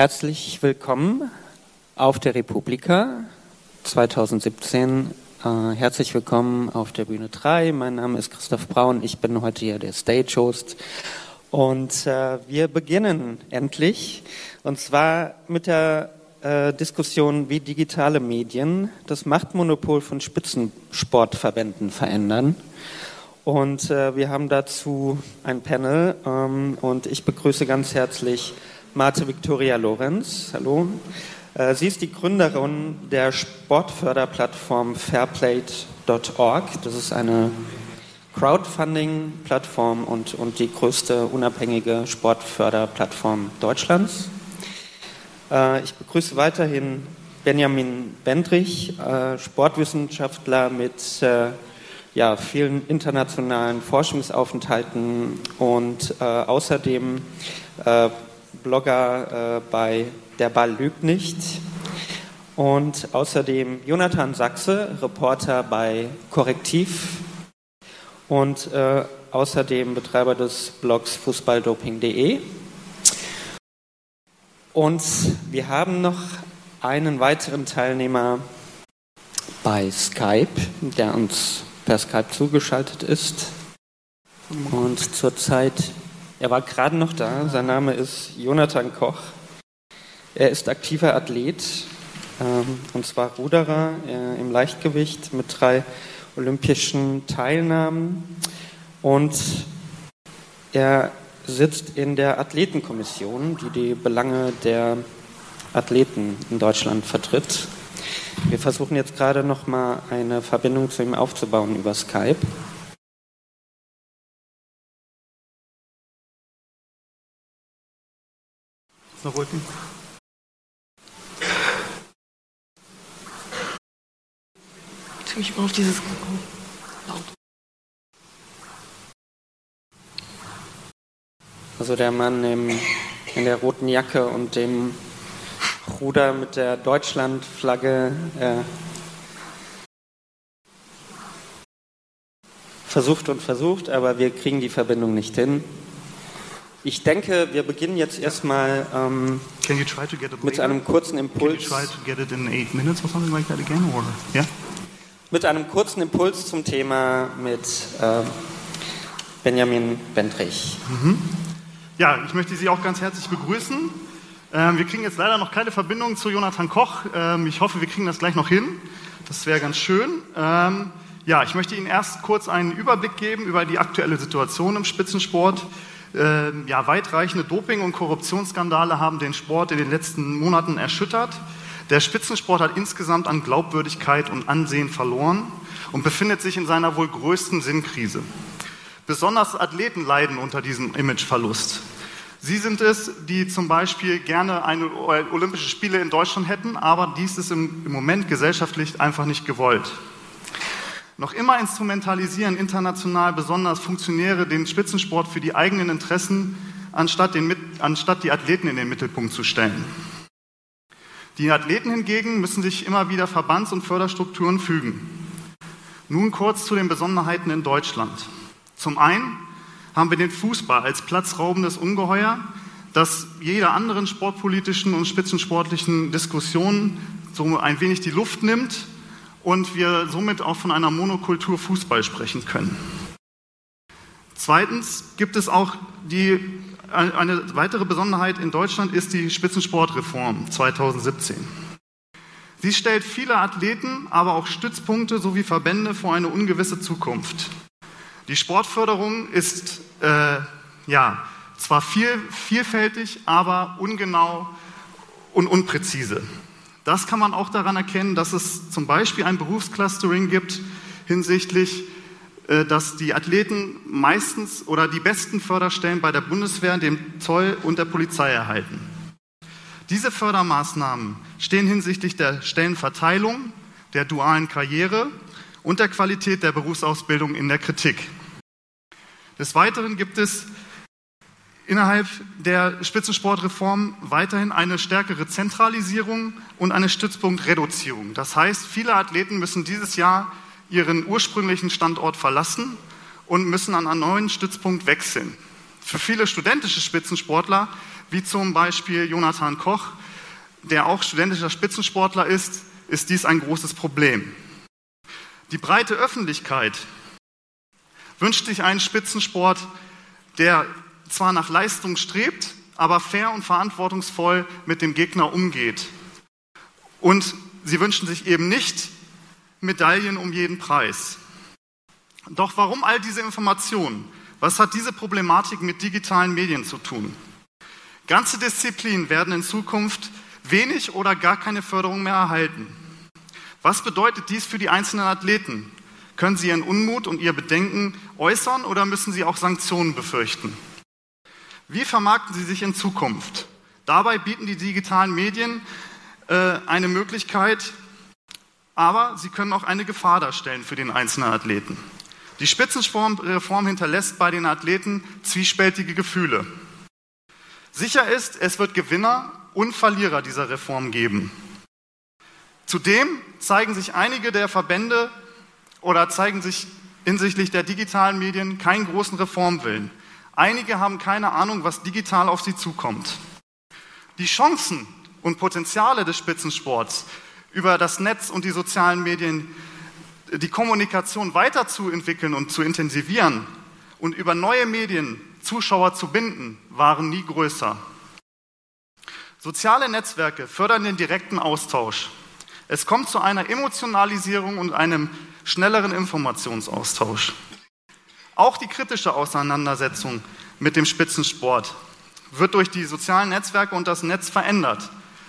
Herzlich willkommen auf der Republika 2017. Äh, herzlich willkommen auf der Bühne 3. Mein Name ist Christoph Braun. Ich bin heute hier der Stage-Host. Und äh, wir beginnen endlich. Und zwar mit der äh, Diskussion, wie digitale Medien das Machtmonopol von Spitzensportverbänden verändern. Und äh, wir haben dazu ein Panel ähm, und ich begrüße ganz herzlich Marte Victoria Lorenz. Hallo. Äh, sie ist die Gründerin der Sportförderplattform fairplay.org. Das ist eine Crowdfunding-Plattform und, und die größte unabhängige Sportförderplattform Deutschlands. Äh, ich begrüße weiterhin Benjamin Bendrich, äh, Sportwissenschaftler mit ja, vielen internationalen Forschungsaufenthalten und äh, außerdem äh, Blogger äh, bei Der Ball lügt nicht. Und außerdem Jonathan Sachse, Reporter bei Korrektiv und äh, außerdem Betreiber des Blogs fußballdoping.de. Und wir haben noch einen weiteren Teilnehmer bei Skype, der uns per Skype zugeschaltet ist. Und zurzeit, er war gerade noch da, sein Name ist Jonathan Koch. Er ist aktiver Athlet, ähm, und zwar Ruderer äh, im Leichtgewicht mit drei olympischen Teilnahmen. Und er sitzt in der Athletenkommission, die die Belange der Athleten in Deutschland vertritt. Wir versuchen jetzt gerade noch mal eine Verbindung zu ihm aufzubauen über Skype. Noch rücken. Ich mich immer auf dieses laut. Also der Mann im, in der roten Jacke und dem Ruder mit der Deutschlandflagge äh, versucht und versucht, aber wir kriegen die Verbindung nicht hin. Ich denke, wir beginnen jetzt erstmal ähm, mit einem kurzen Impuls. Mit einem kurzen Impuls zum Thema mit äh, Benjamin Bendrich. Mhm. Ja, ich möchte Sie auch ganz herzlich begrüßen. Ähm, wir kriegen jetzt leider noch keine Verbindung zu Jonathan Koch. Ähm, ich hoffe, wir kriegen das gleich noch hin. Das wäre ganz schön. Ähm, ja, ich möchte Ihnen erst kurz einen Überblick geben über die aktuelle Situation im Spitzensport. Ähm, ja, weitreichende Doping- und Korruptionsskandale haben den Sport in den letzten Monaten erschüttert. Der Spitzensport hat insgesamt an Glaubwürdigkeit und Ansehen verloren und befindet sich in seiner wohl größten Sinnkrise. Besonders Athleten leiden unter diesem Imageverlust. Sie sind es, die zum Beispiel gerne eine Olympische Spiele in Deutschland hätten, aber dies ist im, im Moment gesellschaftlich einfach nicht gewollt. Noch immer instrumentalisieren international besonders Funktionäre den Spitzensport für die eigenen Interessen, anstatt, den, anstatt die Athleten in den Mittelpunkt zu stellen. Die Athleten hingegen müssen sich immer wieder Verbands- und Förderstrukturen fügen. Nun kurz zu den Besonderheiten in Deutschland. Zum einen haben wir den Fußball als platzraubendes Ungeheuer, das jeder anderen sportpolitischen und spitzensportlichen Diskussion so ein wenig die Luft nimmt und wir somit auch von einer Monokultur Fußball sprechen können. Zweitens gibt es auch die, eine weitere Besonderheit in Deutschland ist die Spitzensportreform 2017. Sie stellt viele Athleten, aber auch Stützpunkte sowie Verbände vor eine ungewisse Zukunft. Die Sportförderung ist äh, ja zwar viel, vielfältig, aber ungenau und unpräzise. Das kann man auch daran erkennen, dass es zum Beispiel ein Berufsclustering gibt hinsichtlich, äh, dass die Athleten meistens oder die besten Förderstellen bei der Bundeswehr, dem Zoll und der Polizei erhalten. Diese Fördermaßnahmen stehen hinsichtlich der Stellenverteilung, der dualen Karriere und der Qualität der Berufsausbildung in der Kritik. Des Weiteren gibt es innerhalb der Spitzensportreform weiterhin eine stärkere Zentralisierung und eine Stützpunktreduzierung. Das heißt, viele Athleten müssen dieses Jahr ihren ursprünglichen Standort verlassen und müssen an einen neuen Stützpunkt wechseln. Für viele studentische Spitzensportler, wie zum Beispiel Jonathan Koch, der auch studentischer Spitzensportler ist, ist dies ein großes Problem. Die breite Öffentlichkeit wünscht sich einen Spitzensport, der zwar nach Leistung strebt, aber fair und verantwortungsvoll mit dem Gegner umgeht. Und sie wünschen sich eben nicht Medaillen um jeden Preis. Doch warum all diese Informationen? Was hat diese Problematik mit digitalen Medien zu tun? Ganze Disziplinen werden in Zukunft wenig oder gar keine Förderung mehr erhalten. Was bedeutet dies für die einzelnen Athleten? Können sie ihren Unmut und ihr Bedenken äußern oder müssen sie auch Sanktionen befürchten? Wie vermarkten sie sich in Zukunft? Dabei bieten die digitalen Medien äh, eine Möglichkeit, aber sie können auch eine Gefahr darstellen für den einzelnen Athleten. Die Spitzenreform hinterlässt bei den Athleten zwiespältige Gefühle. Sicher ist, es wird Gewinner und Verlierer dieser Reform geben. Zudem zeigen sich einige der Verbände oder zeigen sich hinsichtlich der digitalen Medien keinen großen Reformwillen. Einige haben keine Ahnung, was digital auf sie zukommt. Die Chancen und Potenziale des Spitzensports über das Netz und die sozialen Medien die Kommunikation weiterzuentwickeln und zu intensivieren und über neue Medien Zuschauer zu binden, waren nie größer. Soziale Netzwerke fördern den direkten Austausch. Es kommt zu einer Emotionalisierung und einem schnelleren Informationsaustausch. Auch die kritische Auseinandersetzung mit dem Spitzensport wird durch die sozialen Netzwerke und das Netz verändert.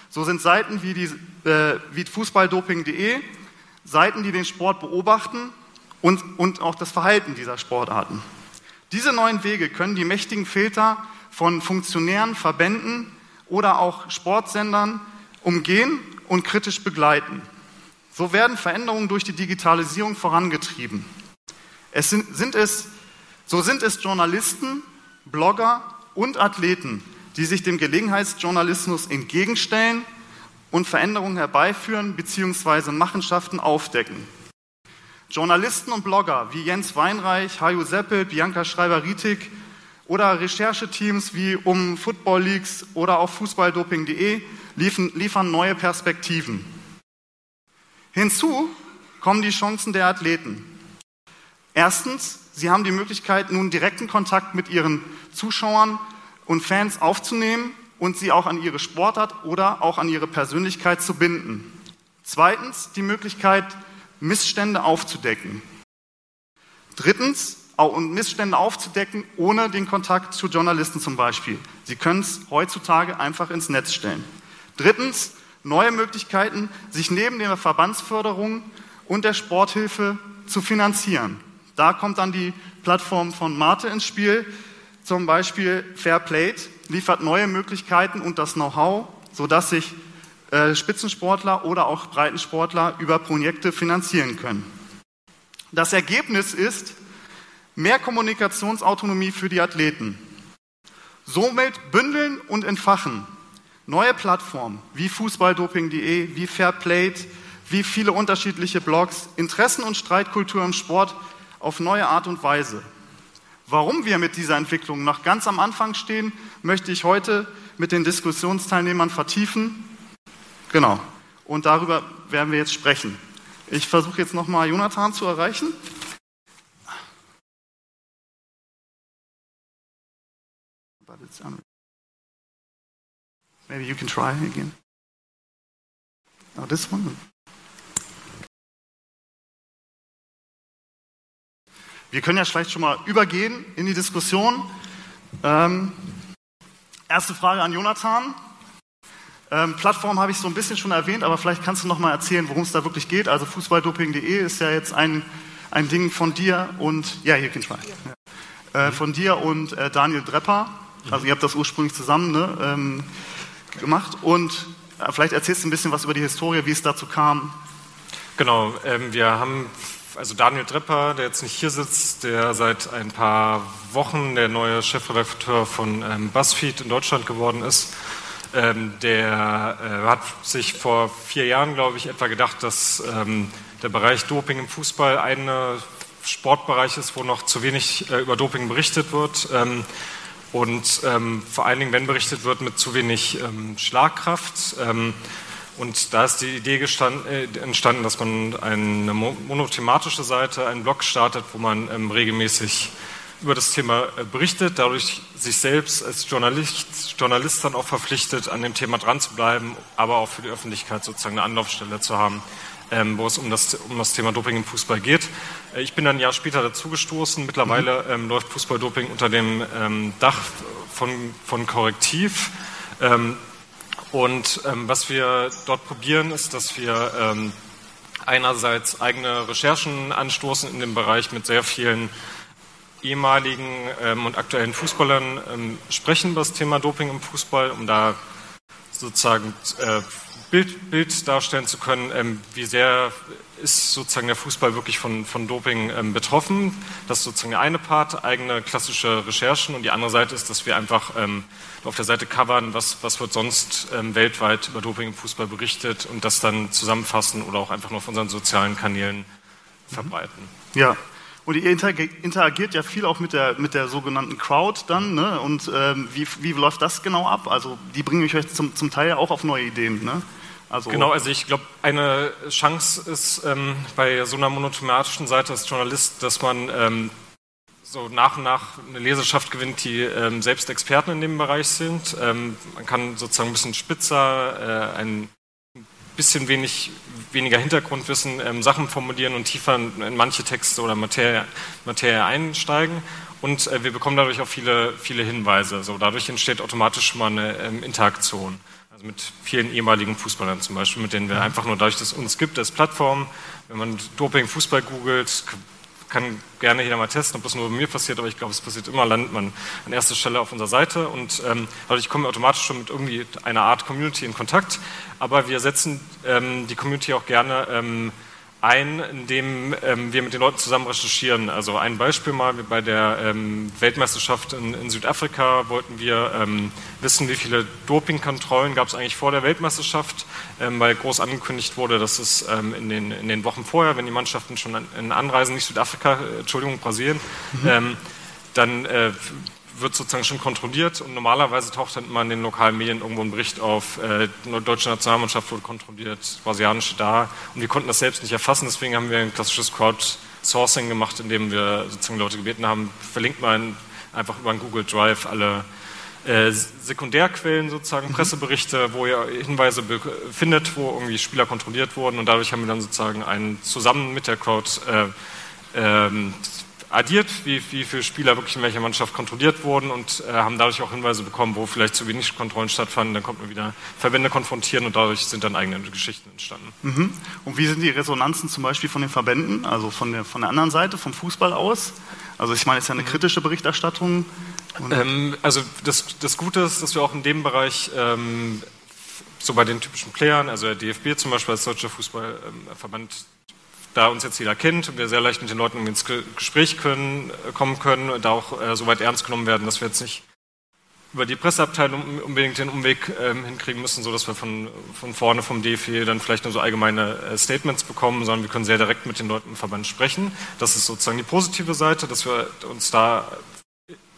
So sind Seiten wie, die, äh, wie fußballdoping.de Seiten, die den Sport beobachten und, und auch das Verhalten dieser Sportarten. Diese neuen Wege können die mächtigen Filter von Funktionären, Verbänden oder auch Sportsendern umgehen und kritisch begleiten. So werden Veränderungen durch die Digitalisierung vorangetrieben. Es sind, sind es, so sind es Journalisten, Blogger und Athleten, die sich dem Gelegenheitsjournalismus entgegenstellen und Veränderungen herbeiführen bzw. Machenschaften aufdecken. Journalisten und Blogger wie Jens Weinreich, Hajo Seppel, Bianca Schreiber-Rietig oder Rechercheteams wie um Football Leagues oder auch Fußballdoping.de liefern neue Perspektiven. Hinzu kommen die Chancen der Athleten. Erstens, sie haben die Möglichkeit, nun direkten Kontakt mit ihren Zuschauern und Fans aufzunehmen und sie auch an ihre Sportart oder auch an ihre Persönlichkeit zu binden. Zweitens die Möglichkeit, Missstände aufzudecken. Drittens, auch Missstände aufzudecken, ohne den Kontakt zu Journalisten zum Beispiel. Sie können es heutzutage einfach ins Netz stellen. Drittens, neue Möglichkeiten, sich neben der Verbandsförderung und der Sporthilfe zu finanzieren. Da kommt dann die Plattform von Marte ins Spiel, zum Beispiel Fairplate, liefert neue Möglichkeiten und das Know-how, sodass sich äh, Spitzensportler oder auch Breitensportler über Projekte finanzieren können. Das Ergebnis ist mehr Kommunikationsautonomie für die Athleten. Somit bündeln und entfachen neue Plattformen wie Fußballdoping.de, wie Fairplate, wie viele unterschiedliche Blogs, Interessen und Streitkultur im Sport auf neue Art und Weise. Warum wir mit dieser Entwicklung noch ganz am Anfang stehen, möchte ich heute mit den Diskussionsteilnehmern vertiefen. Genau. Und darüber werden wir jetzt sprechen. Ich versuche jetzt nochmal Jonathan zu erreichen. Maybe you can try again. Oh, this one. Wir können ja vielleicht schon mal übergehen in die Diskussion. Ähm, erste Frage an Jonathan. Ähm, Plattform habe ich so ein bisschen schon erwähnt, aber vielleicht kannst du noch mal erzählen, worum es da wirklich geht. Also Fußballdoping.de ist ja jetzt ein, ein Ding von dir und ja, hier ich ja. äh, von dir und äh, Daniel Drepper. Also ihr habt das ursprünglich zusammen ne, ähm, gemacht und äh, vielleicht erzählst du ein bisschen was über die Historie, wie es dazu kam. Genau, ähm, wir haben also Daniel Drepper, der jetzt nicht hier sitzt, der seit ein paar Wochen der neue Chefredakteur von ähm, BuzzFeed in Deutschland geworden ist, ähm, der äh, hat sich vor vier Jahren, glaube ich, etwa gedacht, dass ähm, der Bereich Doping im Fußball ein Sportbereich ist, wo noch zu wenig äh, über Doping berichtet wird. Ähm, und ähm, vor allen Dingen, wenn berichtet wird, mit zu wenig ähm, Schlagkraft. Ähm, und da ist die Idee äh, entstanden, dass man eine monothematische Seite, einen Blog startet, wo man ähm, regelmäßig über das Thema äh, berichtet, dadurch sich selbst als Journalist, Journalist dann auch verpflichtet, an dem Thema dran zu bleiben, aber auch für die Öffentlichkeit sozusagen eine Anlaufstelle zu haben, ähm, wo es um das, um das Thema Doping im Fußball geht. Äh, ich bin dann ein Jahr später dazugestoßen. Mittlerweile mhm. ähm, läuft Fußballdoping unter dem ähm, Dach von, von Korrektiv. Und ähm, was wir dort probieren, ist, dass wir ähm, einerseits eigene Recherchen anstoßen in dem Bereich mit sehr vielen ehemaligen ähm, und aktuellen Fußballern ähm, sprechen über das Thema Doping im Fußball, um da sozusagen äh, Bild, Bild darstellen zu können, ähm, wie sehr ist sozusagen der Fußball wirklich von, von Doping ähm, betroffen. Das ist sozusagen der eine Part, eigene klassische Recherchen und die andere Seite ist, dass wir einfach ähm, auf der Seite covern, was, was wird sonst ähm, weltweit über Doping im Fußball berichtet und das dann zusammenfassen oder auch einfach nur auf unseren sozialen Kanälen verbreiten. Ja, und ihr interagiert ja viel auch mit der, mit der sogenannten Crowd dann. Ne? Und ähm, wie, wie läuft das genau ab? Also die bringen euch zum, zum Teil auch auf neue Ideen. Ne? Also genau, also ich glaube, eine Chance ist ähm, bei so einer monothematischen Seite als Journalist, dass man ähm, so nach und nach eine Leserschaft gewinnt, die ähm, selbst Experten in dem Bereich sind. Ähm, man kann sozusagen ein bisschen spitzer, äh, ein bisschen wenig, weniger Hintergrundwissen, ähm, Sachen formulieren und tiefer in, in manche Texte oder Materie, Materie einsteigen. Und äh, wir bekommen dadurch auch viele, viele Hinweise. So, dadurch entsteht automatisch mal eine ähm, Interaktion. Also mit vielen ehemaligen Fußballern zum Beispiel, mit denen wir einfach nur dadurch, dass es uns gibt als Plattform, wenn man Doping Fußball googelt, kann gerne jeder mal testen, ob das nur bei mir passiert, aber ich glaube, es passiert immer, landet man an erster Stelle auf unserer Seite und ähm, dadurch kommen wir automatisch schon mit irgendwie einer Art Community in Kontakt. Aber wir setzen ähm, die Community auch gerne ähm, ein, indem ähm, wir mit den Leuten zusammen recherchieren. Also ein Beispiel mal, bei der ähm, Weltmeisterschaft in, in, Südafrika wollten wir ähm, wissen, wie viele Dopingkontrollen gab es eigentlich vor der Weltmeisterschaft, ähm, weil groß angekündigt wurde, dass es ähm, in den, in, den, Wochen vorher, wenn die Mannschaften schon in Anreisen, nicht Südafrika, äh, Entschuldigung, Brasilien, mhm. Ähm, dann äh, wird sozusagen schon kontrolliert und normalerweise taucht dann immer in den lokalen Medien irgendwo ein Bericht auf, äh, deutsche Nationalmannschaft wurde kontrolliert, brasilianische da und wir konnten das selbst nicht erfassen, deswegen haben wir ein klassisches Crowdsourcing gemacht, indem wir sozusagen Leute gebeten haben, verlinkt mal einfach über einen Google Drive alle äh, Sekundärquellen sozusagen, mhm. Presseberichte, wo ihr Hinweise findet, wo irgendwie Spieler kontrolliert wurden und dadurch haben wir dann sozusagen einen zusammen mit der Crowd äh, ähm, addiert, wie, wie viele Spieler wirklich in welcher Mannschaft kontrolliert wurden und äh, haben dadurch auch Hinweise bekommen, wo vielleicht zu wenig Kontrollen stattfanden. Dann konnte man wieder Verbände konfrontieren und dadurch sind dann eigene Geschichten entstanden. Mhm. Und wie sind die Resonanzen zum Beispiel von den Verbänden, also von der, von der anderen Seite, vom Fußball aus? Also ich meine, es ist ja eine mhm. kritische Berichterstattung. Ähm, also das, das Gute ist, dass wir auch in dem Bereich ähm, so bei den typischen Playern, also der DFB zum Beispiel als deutscher Fußballverband, da uns jetzt jeder kennt und wir sehr leicht mit den Leuten ins Gespräch können, äh, kommen können, da auch äh, so weit ernst genommen werden, dass wir jetzt nicht über die Presseabteilung unbedingt den Umweg ähm, hinkriegen müssen, so dass wir von, von vorne vom DFB dann vielleicht nur so allgemeine äh, Statements bekommen, sondern wir können sehr direkt mit den Leuten im Verband sprechen. Das ist sozusagen die positive Seite, dass wir uns da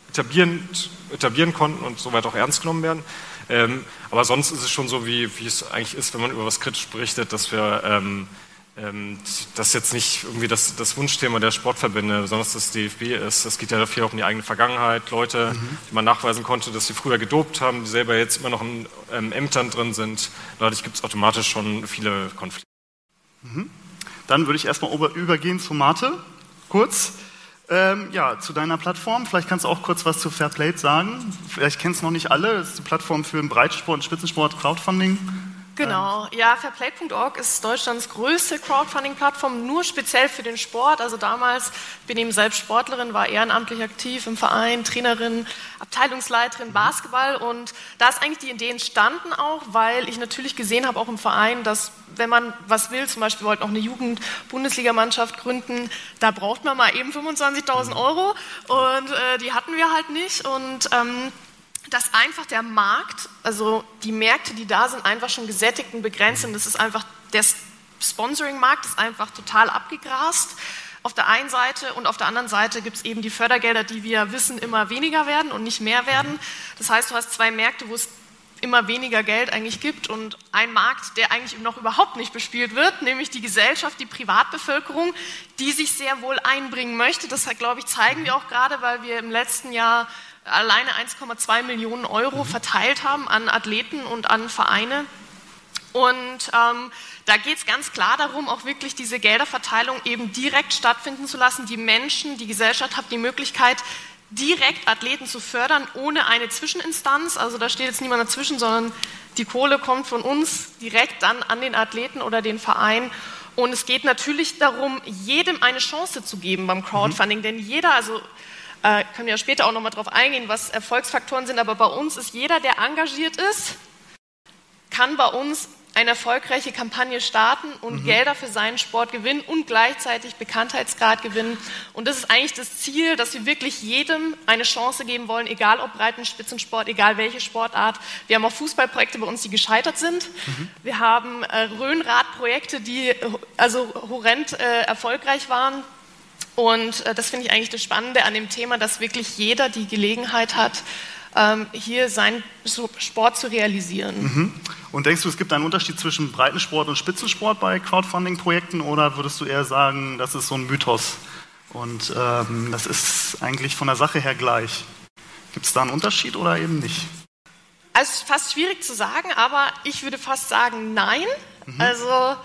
etablieren, etablieren konnten und soweit auch ernst genommen werden. Ähm, aber sonst ist es schon so, wie, wie es eigentlich ist, wenn man über was kritisch berichtet, dass wir ähm, das ist jetzt nicht irgendwie das, das, Wunschthema der Sportverbände, besonders das DFB ist. Es geht ja dafür auch um die eigene Vergangenheit. Leute, mhm. die man nachweisen konnte, dass sie früher gedopt haben, die selber jetzt immer noch in ähm, Ämtern drin sind. Dadurch gibt es automatisch schon viele Konflikte. Mhm. Dann würde ich erstmal übergehen zu Mate, kurz. Ähm, ja, zu deiner Plattform. Vielleicht kannst du auch kurz was zu Fairplay sagen. Vielleicht kennst du noch nicht alle. Das ist die Plattform für den Breitensport und Spitzensport Crowdfunding. Genau, ja, Fairplay.org ist Deutschlands größte Crowdfunding-Plattform, nur speziell für den Sport. Also damals bin eben selbst Sportlerin, war ehrenamtlich aktiv im Verein, Trainerin, Abteilungsleiterin mhm. Basketball und da ist eigentlich die Idee entstanden auch, weil ich natürlich gesehen habe auch im Verein, dass wenn man was will, zum Beispiel wollten auch eine Jugend-Bundesligamannschaft gründen, da braucht man mal eben 25.000 mhm. Euro und äh, die hatten wir halt nicht und ähm, dass einfach der Markt, also die Märkte, die da sind, einfach schon gesättigt und begrenzt sind. Das ist einfach, der Sponsoring-Markt ist einfach total abgegrast. auf der einen Seite und auf der anderen Seite gibt es eben die Fördergelder, die wir wissen immer weniger werden und nicht mehr werden. Das heißt, du hast zwei Märkte, wo es immer weniger Geld eigentlich gibt und ein Markt, der eigentlich noch überhaupt nicht bespielt wird, nämlich die Gesellschaft, die Privatbevölkerung, die sich sehr wohl einbringen möchte. Das, glaube ich, zeigen wir auch gerade, weil wir im letzten Jahr alleine 1,2 Millionen Euro verteilt haben an Athleten und an Vereine. Und ähm, da geht es ganz klar darum, auch wirklich diese Gelderverteilung eben direkt stattfinden zu lassen. Die Menschen, die Gesellschaft hat die Möglichkeit, direkt Athleten zu fördern, ohne eine Zwischeninstanz. Also da steht jetzt niemand dazwischen, sondern die Kohle kommt von uns direkt dann an den Athleten oder den Verein. Und es geht natürlich darum, jedem eine Chance zu geben beim Crowdfunding, mhm. denn jeder, also äh, können wir ja später auch nochmal drauf eingehen, was Erfolgsfaktoren sind, aber bei uns ist jeder, der engagiert ist, kann bei uns eine erfolgreiche Kampagne starten und mhm. Gelder für seinen Sport gewinnen und gleichzeitig Bekanntheitsgrad gewinnen. Und das ist eigentlich das Ziel, dass wir wirklich jedem eine Chance geben wollen, egal ob Breitenspitzensport, egal welche Sportart. Wir haben auch Fußballprojekte bei uns, die gescheitert sind. Mhm. Wir haben äh, Rhönradprojekte, die äh, also horrend äh, erfolgreich waren. Und äh, das finde ich eigentlich das Spannende an dem Thema, dass wirklich jeder die Gelegenheit hat, ähm, hier seinen Sport zu realisieren. Mhm. Und denkst du, es gibt einen Unterschied zwischen Breitensport und Spitzensport bei Crowdfunding-Projekten oder würdest du eher sagen, das ist so ein Mythos und ähm, das ist eigentlich von der Sache her gleich? Gibt es da einen Unterschied oder eben nicht? Also es ist fast schwierig zu sagen, aber ich würde fast sagen nein. Mhm. Also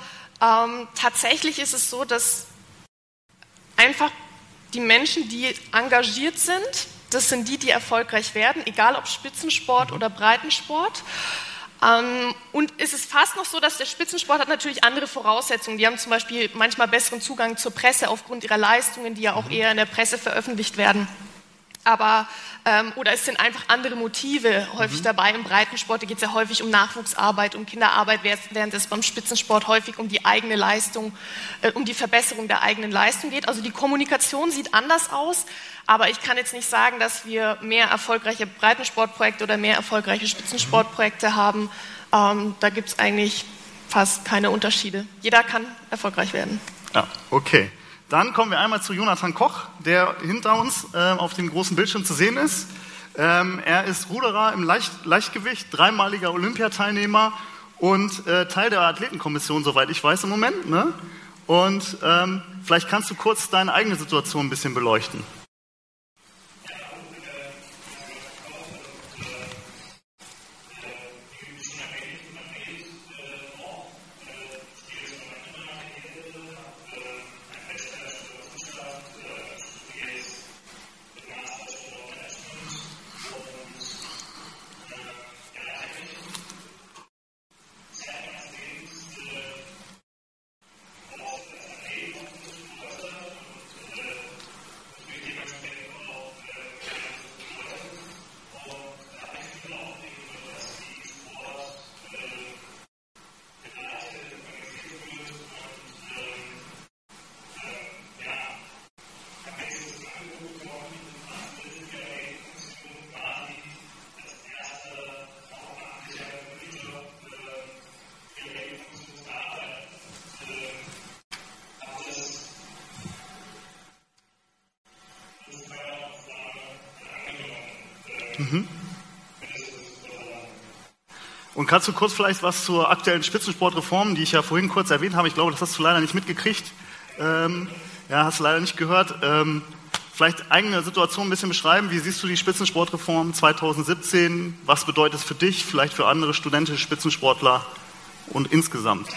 ähm, tatsächlich ist es so, dass einfach die Menschen, die engagiert sind, das sind die, die erfolgreich werden, egal ob Spitzensport oder Breitensport. Ähm, und es ist fast noch so, dass der Spitzensport hat natürlich andere Voraussetzungen. Die haben zum Beispiel manchmal besseren Zugang zur Presse aufgrund ihrer Leistungen, die ja auch mhm. eher in der Presse veröffentlicht werden aber ähm, oder es sind einfach andere Motive häufig mhm. dabei. Im Breitensport geht es ja häufig um Nachwuchsarbeit, um Kinderarbeit, während es beim Spitzensport häufig um die eigene Leistung, äh, um die Verbesserung der eigenen Leistung geht. Also die Kommunikation sieht anders aus, aber ich kann jetzt nicht sagen, dass wir mehr erfolgreiche Breitensportprojekte oder mehr erfolgreiche Spitzensportprojekte haben. Ähm, da gibt es eigentlich fast keine Unterschiede. Jeder kann erfolgreich werden. Ja, okay. Dann kommen wir einmal zu Jonathan Koch, der hinter uns äh, auf dem großen Bildschirm zu sehen ist. Ähm, er ist Ruderer im Leicht Leichtgewicht, dreimaliger Olympiateilnehmer und äh, Teil der Athletenkommission, soweit ich weiß im Moment. Ne? Und ähm, vielleicht kannst du kurz deine eigene Situation ein bisschen beleuchten. Mhm. Und kannst du kurz vielleicht was zur aktuellen Spitzensportreform, die ich ja vorhin kurz erwähnt habe, ich glaube, das hast du leider nicht mitgekriegt, ähm, ja, hast du leider nicht gehört, ähm, vielleicht eigene Situation ein bisschen beschreiben, wie siehst du die Spitzensportreform 2017, was bedeutet es für dich, vielleicht für andere studentische Spitzensportler und insgesamt?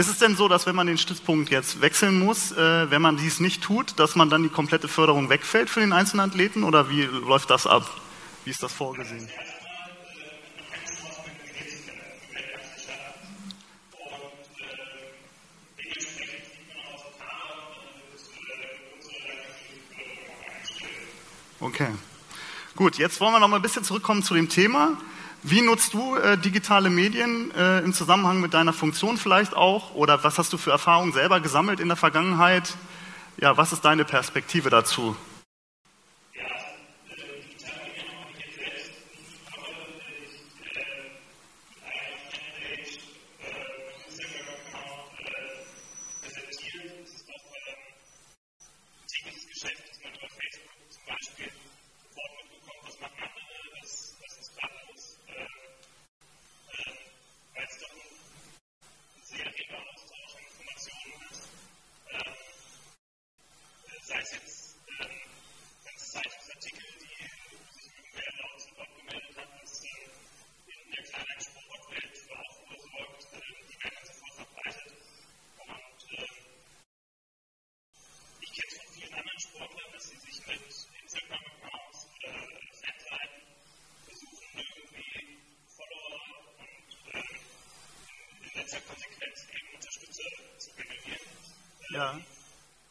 Ist es denn so, dass wenn man den Stützpunkt jetzt wechseln muss, äh, wenn man dies nicht tut, dass man dann die komplette Förderung wegfällt für den einzelnen Athleten oder wie läuft das ab? Wie ist das vorgesehen? Okay. Gut, jetzt wollen wir noch mal ein bisschen zurückkommen zu dem Thema. Wie nutzt du äh, digitale Medien äh, im Zusammenhang mit deiner Funktion vielleicht auch? Oder was hast du für Erfahrungen selber gesammelt in der Vergangenheit? Ja, was ist deine Perspektive dazu?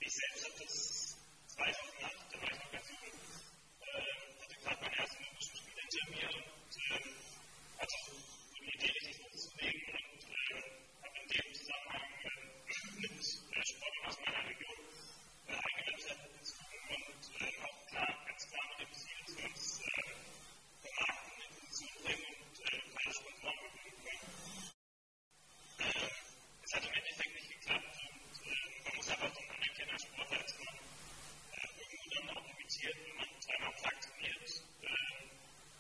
Ich selbst habe das zwei Wochen nach, da war ich noch ganz jung, äh, hatte gerade meinen ersten Olympischen hinter mir und äh, hatte so die Idee, richtig loszulegen und äh, habe in dem Zusammenhang äh, mit äh, Sportlern aus meiner Region äh, eigene Webseite bezogen und äh, auch klar, ganz klar mit dem Ziel, dass wir uns äh, vermarkten, in Position bringen und äh, kleine Sponsoren gewinnen können. Äh, es hat im Endeffekt nicht geklappt man muss einfach so ein anerkennender Sportler ist, man äh, irgendwo dann auch limitiert, wenn man zweimal am Tag trainiert, äh,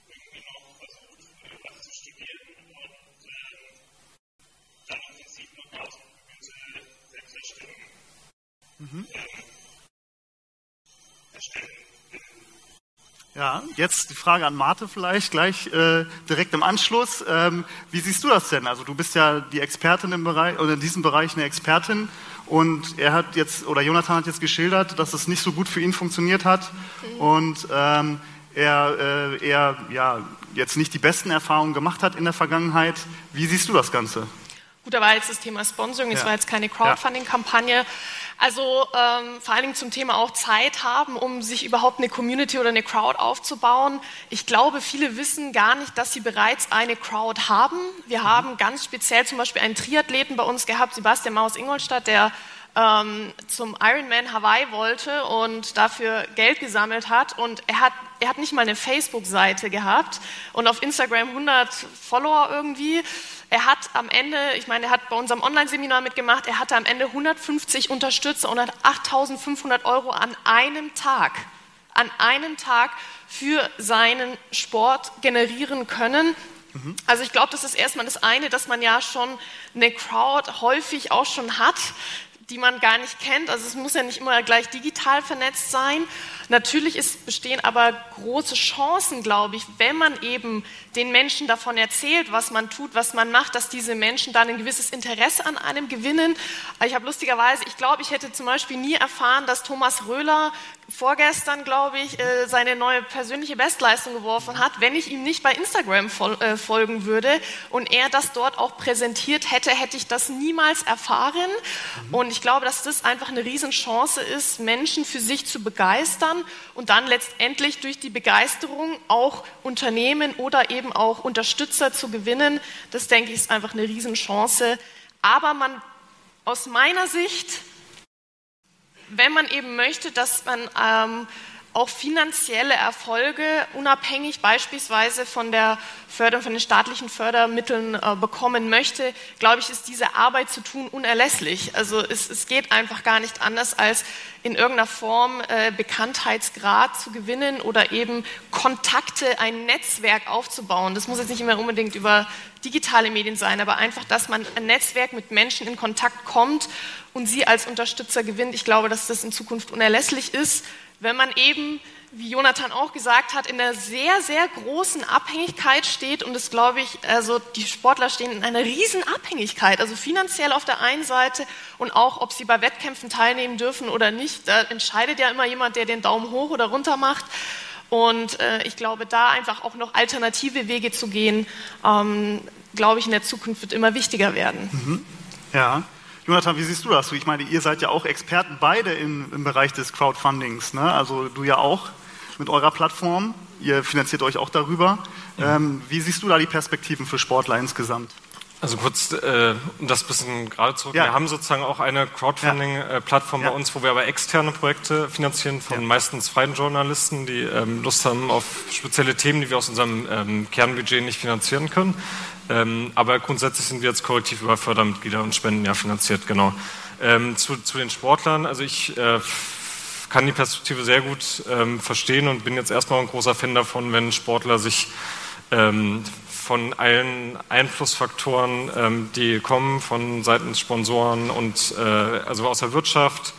irgendwie noch versucht, äh, was zu studieren und äh, dann im Prinzip noch eine ausgebildete Selbsterstellung mhm. äh, erstellen ja, jetzt die Frage an Marte vielleicht gleich äh, direkt im Anschluss. Ähm, wie siehst du das denn? Also du bist ja die Expertin im Bereich oder in diesem Bereich eine Expertin und er hat jetzt oder Jonathan hat jetzt geschildert, dass es nicht so gut für ihn funktioniert hat mhm. und ähm, er, äh, er ja jetzt nicht die besten Erfahrungen gemacht hat in der Vergangenheit. Wie siehst du das Ganze? Gut, da war jetzt das Thema Sponsoring, es ja. war jetzt keine Crowdfunding-Kampagne. Also ähm, vor allen Dingen zum Thema auch Zeit haben, um sich überhaupt eine Community oder eine Crowd aufzubauen. Ich glaube, viele wissen gar nicht, dass sie bereits eine Crowd haben. Wir mhm. haben ganz speziell zum Beispiel einen Triathleten bei uns gehabt, Sebastian Maus Ingolstadt, der ähm, zum Ironman Hawaii wollte und dafür Geld gesammelt hat. Und er hat, er hat nicht mal eine Facebook-Seite gehabt und auf Instagram 100 Follower irgendwie. Er hat am Ende, ich meine, er hat bei unserem Online-Seminar mitgemacht, er hatte am Ende 150 Unterstützer und hat 8500 Euro an einem Tag, an einem Tag für seinen Sport generieren können. Also ich glaube, das ist erstmal das eine, dass man ja schon eine Crowd häufig auch schon hat, die man gar nicht kennt. Also es muss ja nicht immer gleich digital vernetzt sein. Natürlich ist, bestehen aber große Chancen, glaube ich, wenn man eben den Menschen davon erzählt, was man tut, was man macht, dass diese Menschen dann ein gewisses Interesse an einem gewinnen. Ich habe lustigerweise, ich glaube, ich hätte zum Beispiel nie erfahren, dass Thomas Röhler vorgestern, glaube ich, äh, seine neue persönliche Bestleistung geworfen hat, wenn ich ihm nicht bei Instagram äh, folgen würde und er das dort auch präsentiert hätte, hätte ich das niemals erfahren. Und ich glaube, dass das einfach eine Riesenchance ist, Menschen für sich zu begeistern und dann letztendlich durch die Begeisterung auch Unternehmen oder eben auch Unterstützer zu gewinnen. Das denke ich ist einfach eine Riesenchance. Aber man aus meiner Sicht, wenn man eben möchte, dass man ähm, auch finanzielle Erfolge, unabhängig beispielsweise von der Förderung, von den staatlichen Fördermitteln äh, bekommen möchte, glaube ich, ist diese Arbeit zu tun unerlässlich. Also es, es geht einfach gar nicht anders, als in irgendeiner Form äh, Bekanntheitsgrad zu gewinnen oder eben Kontakte, ein Netzwerk aufzubauen. Das muss jetzt nicht immer unbedingt über digitale Medien sein, aber einfach, dass man ein Netzwerk mit Menschen in Kontakt kommt und sie als Unterstützer gewinnt. Ich glaube, dass das in Zukunft unerlässlich ist wenn man eben, wie Jonathan auch gesagt hat, in einer sehr, sehr großen Abhängigkeit steht und es glaube ich, also die Sportler stehen in einer riesen Abhängigkeit, also finanziell auf der einen Seite und auch, ob sie bei Wettkämpfen teilnehmen dürfen oder nicht, da entscheidet ja immer jemand, der den Daumen hoch oder runter macht. Und äh, ich glaube, da einfach auch noch alternative Wege zu gehen, ähm, glaube ich, in der Zukunft wird immer wichtiger werden. Mhm. Ja. Jonathan, wie siehst du das? Ich meine, ihr seid ja auch Experten beide im, im Bereich des Crowdfundings. Ne? Also du ja auch mit eurer Plattform. Ihr finanziert euch auch darüber. Ja. Ähm, wie siehst du da die Perspektiven für Sportler insgesamt? Also kurz, äh, um das bisschen gerade zurück. Ja. Wir haben sozusagen auch eine Crowdfunding-Plattform ja. bei uns, wo wir aber externe Projekte finanzieren von ja. meistens freien Journalisten, die ähm, Lust haben auf spezielle Themen, die wir aus unserem ähm, Kernbudget nicht finanzieren können. Ähm, aber grundsätzlich sind wir jetzt kollektiv über Fördermitglieder und Spenden ja finanziert, genau. Ähm, zu, zu, den Sportlern, also ich äh, kann die Perspektive sehr gut ähm, verstehen und bin jetzt erstmal ein großer Fan davon, wenn Sportler sich ähm, von allen Einflussfaktoren, ähm, die kommen, von seitens Sponsoren und äh, also aus der Wirtschaft,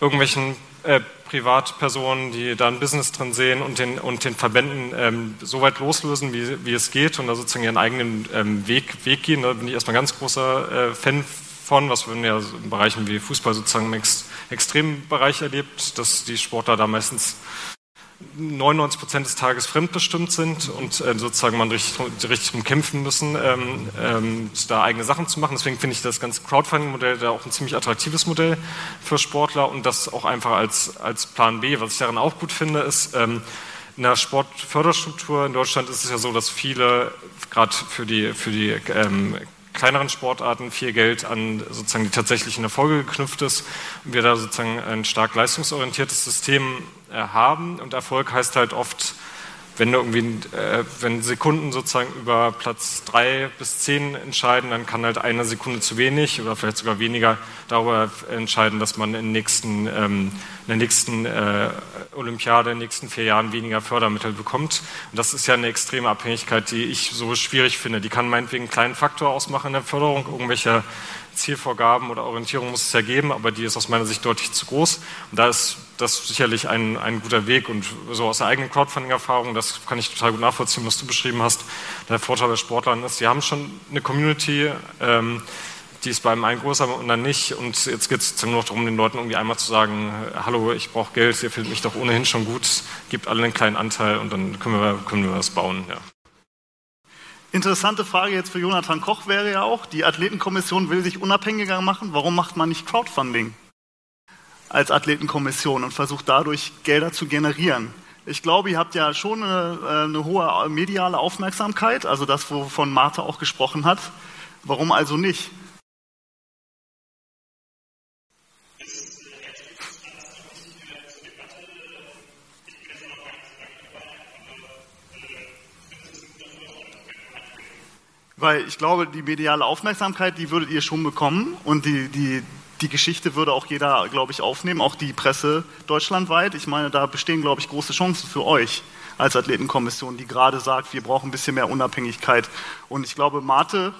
irgendwelchen äh, Privatpersonen, die da ein Business drin sehen und den, und den Verbänden ähm, so weit loslösen, wie, wie es geht und da sozusagen ihren eigenen ähm, Weg, Weg gehen. Da bin ich erstmal ganz großer äh, Fan von, was man ja in Bereichen wie Fußball sozusagen im Ex Extrembereich erlebt, dass die Sportler da meistens 99 Prozent des Tages fremdbestimmt sind und äh, sozusagen man richtig, richtig drum kämpfen müssen, ähm, ähm, da eigene Sachen zu machen. Deswegen finde ich das ganze Crowdfunding-Modell da auch ein ziemlich attraktives Modell für Sportler und das auch einfach als, als Plan B. Was ich daran auch gut finde, ist, ähm, in der Sportförderstruktur in Deutschland ist es ja so, dass viele, gerade für die, für die ähm, kleineren Sportarten viel Geld an sozusagen die tatsächlichen Erfolge geknüpft ist und wir da sozusagen ein stark leistungsorientiertes System haben. Und Erfolg heißt halt oft, wenn, irgendwie, äh, wenn Sekunden sozusagen über Platz drei bis zehn entscheiden, dann kann halt eine Sekunde zu wenig oder vielleicht sogar weniger darüber entscheiden, dass man in, den nächsten, ähm, der nächsten äh, Olympiade, in den nächsten vier Jahren weniger Fördermittel bekommt. Und das ist ja eine extreme Abhängigkeit, die ich so schwierig finde. Die kann meinetwegen einen kleinen Faktor ausmachen in der Förderung irgendwelcher Zielvorgaben oder Orientierung muss es ja geben, aber die ist aus meiner Sicht deutlich zu groß. Und da ist das sicherlich ein, ein guter Weg. Und so aus der eigenen Crowdfunding-Erfahrung, das kann ich total gut nachvollziehen, was du beschrieben hast. Der Vorteil bei Sportlern ist, sie haben schon eine Community, ähm, die ist beim einen größer und dann nicht. Und jetzt geht es nur noch darum, den Leuten irgendwie einmal zu sagen, hallo, ich brauche Geld, ihr findet mich doch ohnehin schon gut, gebt alle einen kleinen Anteil und dann können wir, können wir das bauen. Ja. Interessante Frage jetzt für Jonathan Koch wäre ja auch, die Athletenkommission will sich unabhängiger machen. Warum macht man nicht Crowdfunding als Athletenkommission und versucht dadurch Gelder zu generieren? Ich glaube, ihr habt ja schon eine, äh, eine hohe mediale Aufmerksamkeit, also das, wovon Martha auch gesprochen hat. Warum also nicht? Weil ich glaube, die mediale Aufmerksamkeit, die würdet ihr schon bekommen und die, die, die Geschichte würde auch jeder, glaube ich, aufnehmen, auch die Presse deutschlandweit. Ich meine, da bestehen, glaube ich, große Chancen für euch als Athletenkommission, die gerade sagt, wir brauchen ein bisschen mehr Unabhängigkeit. Und ich glaube, Marte,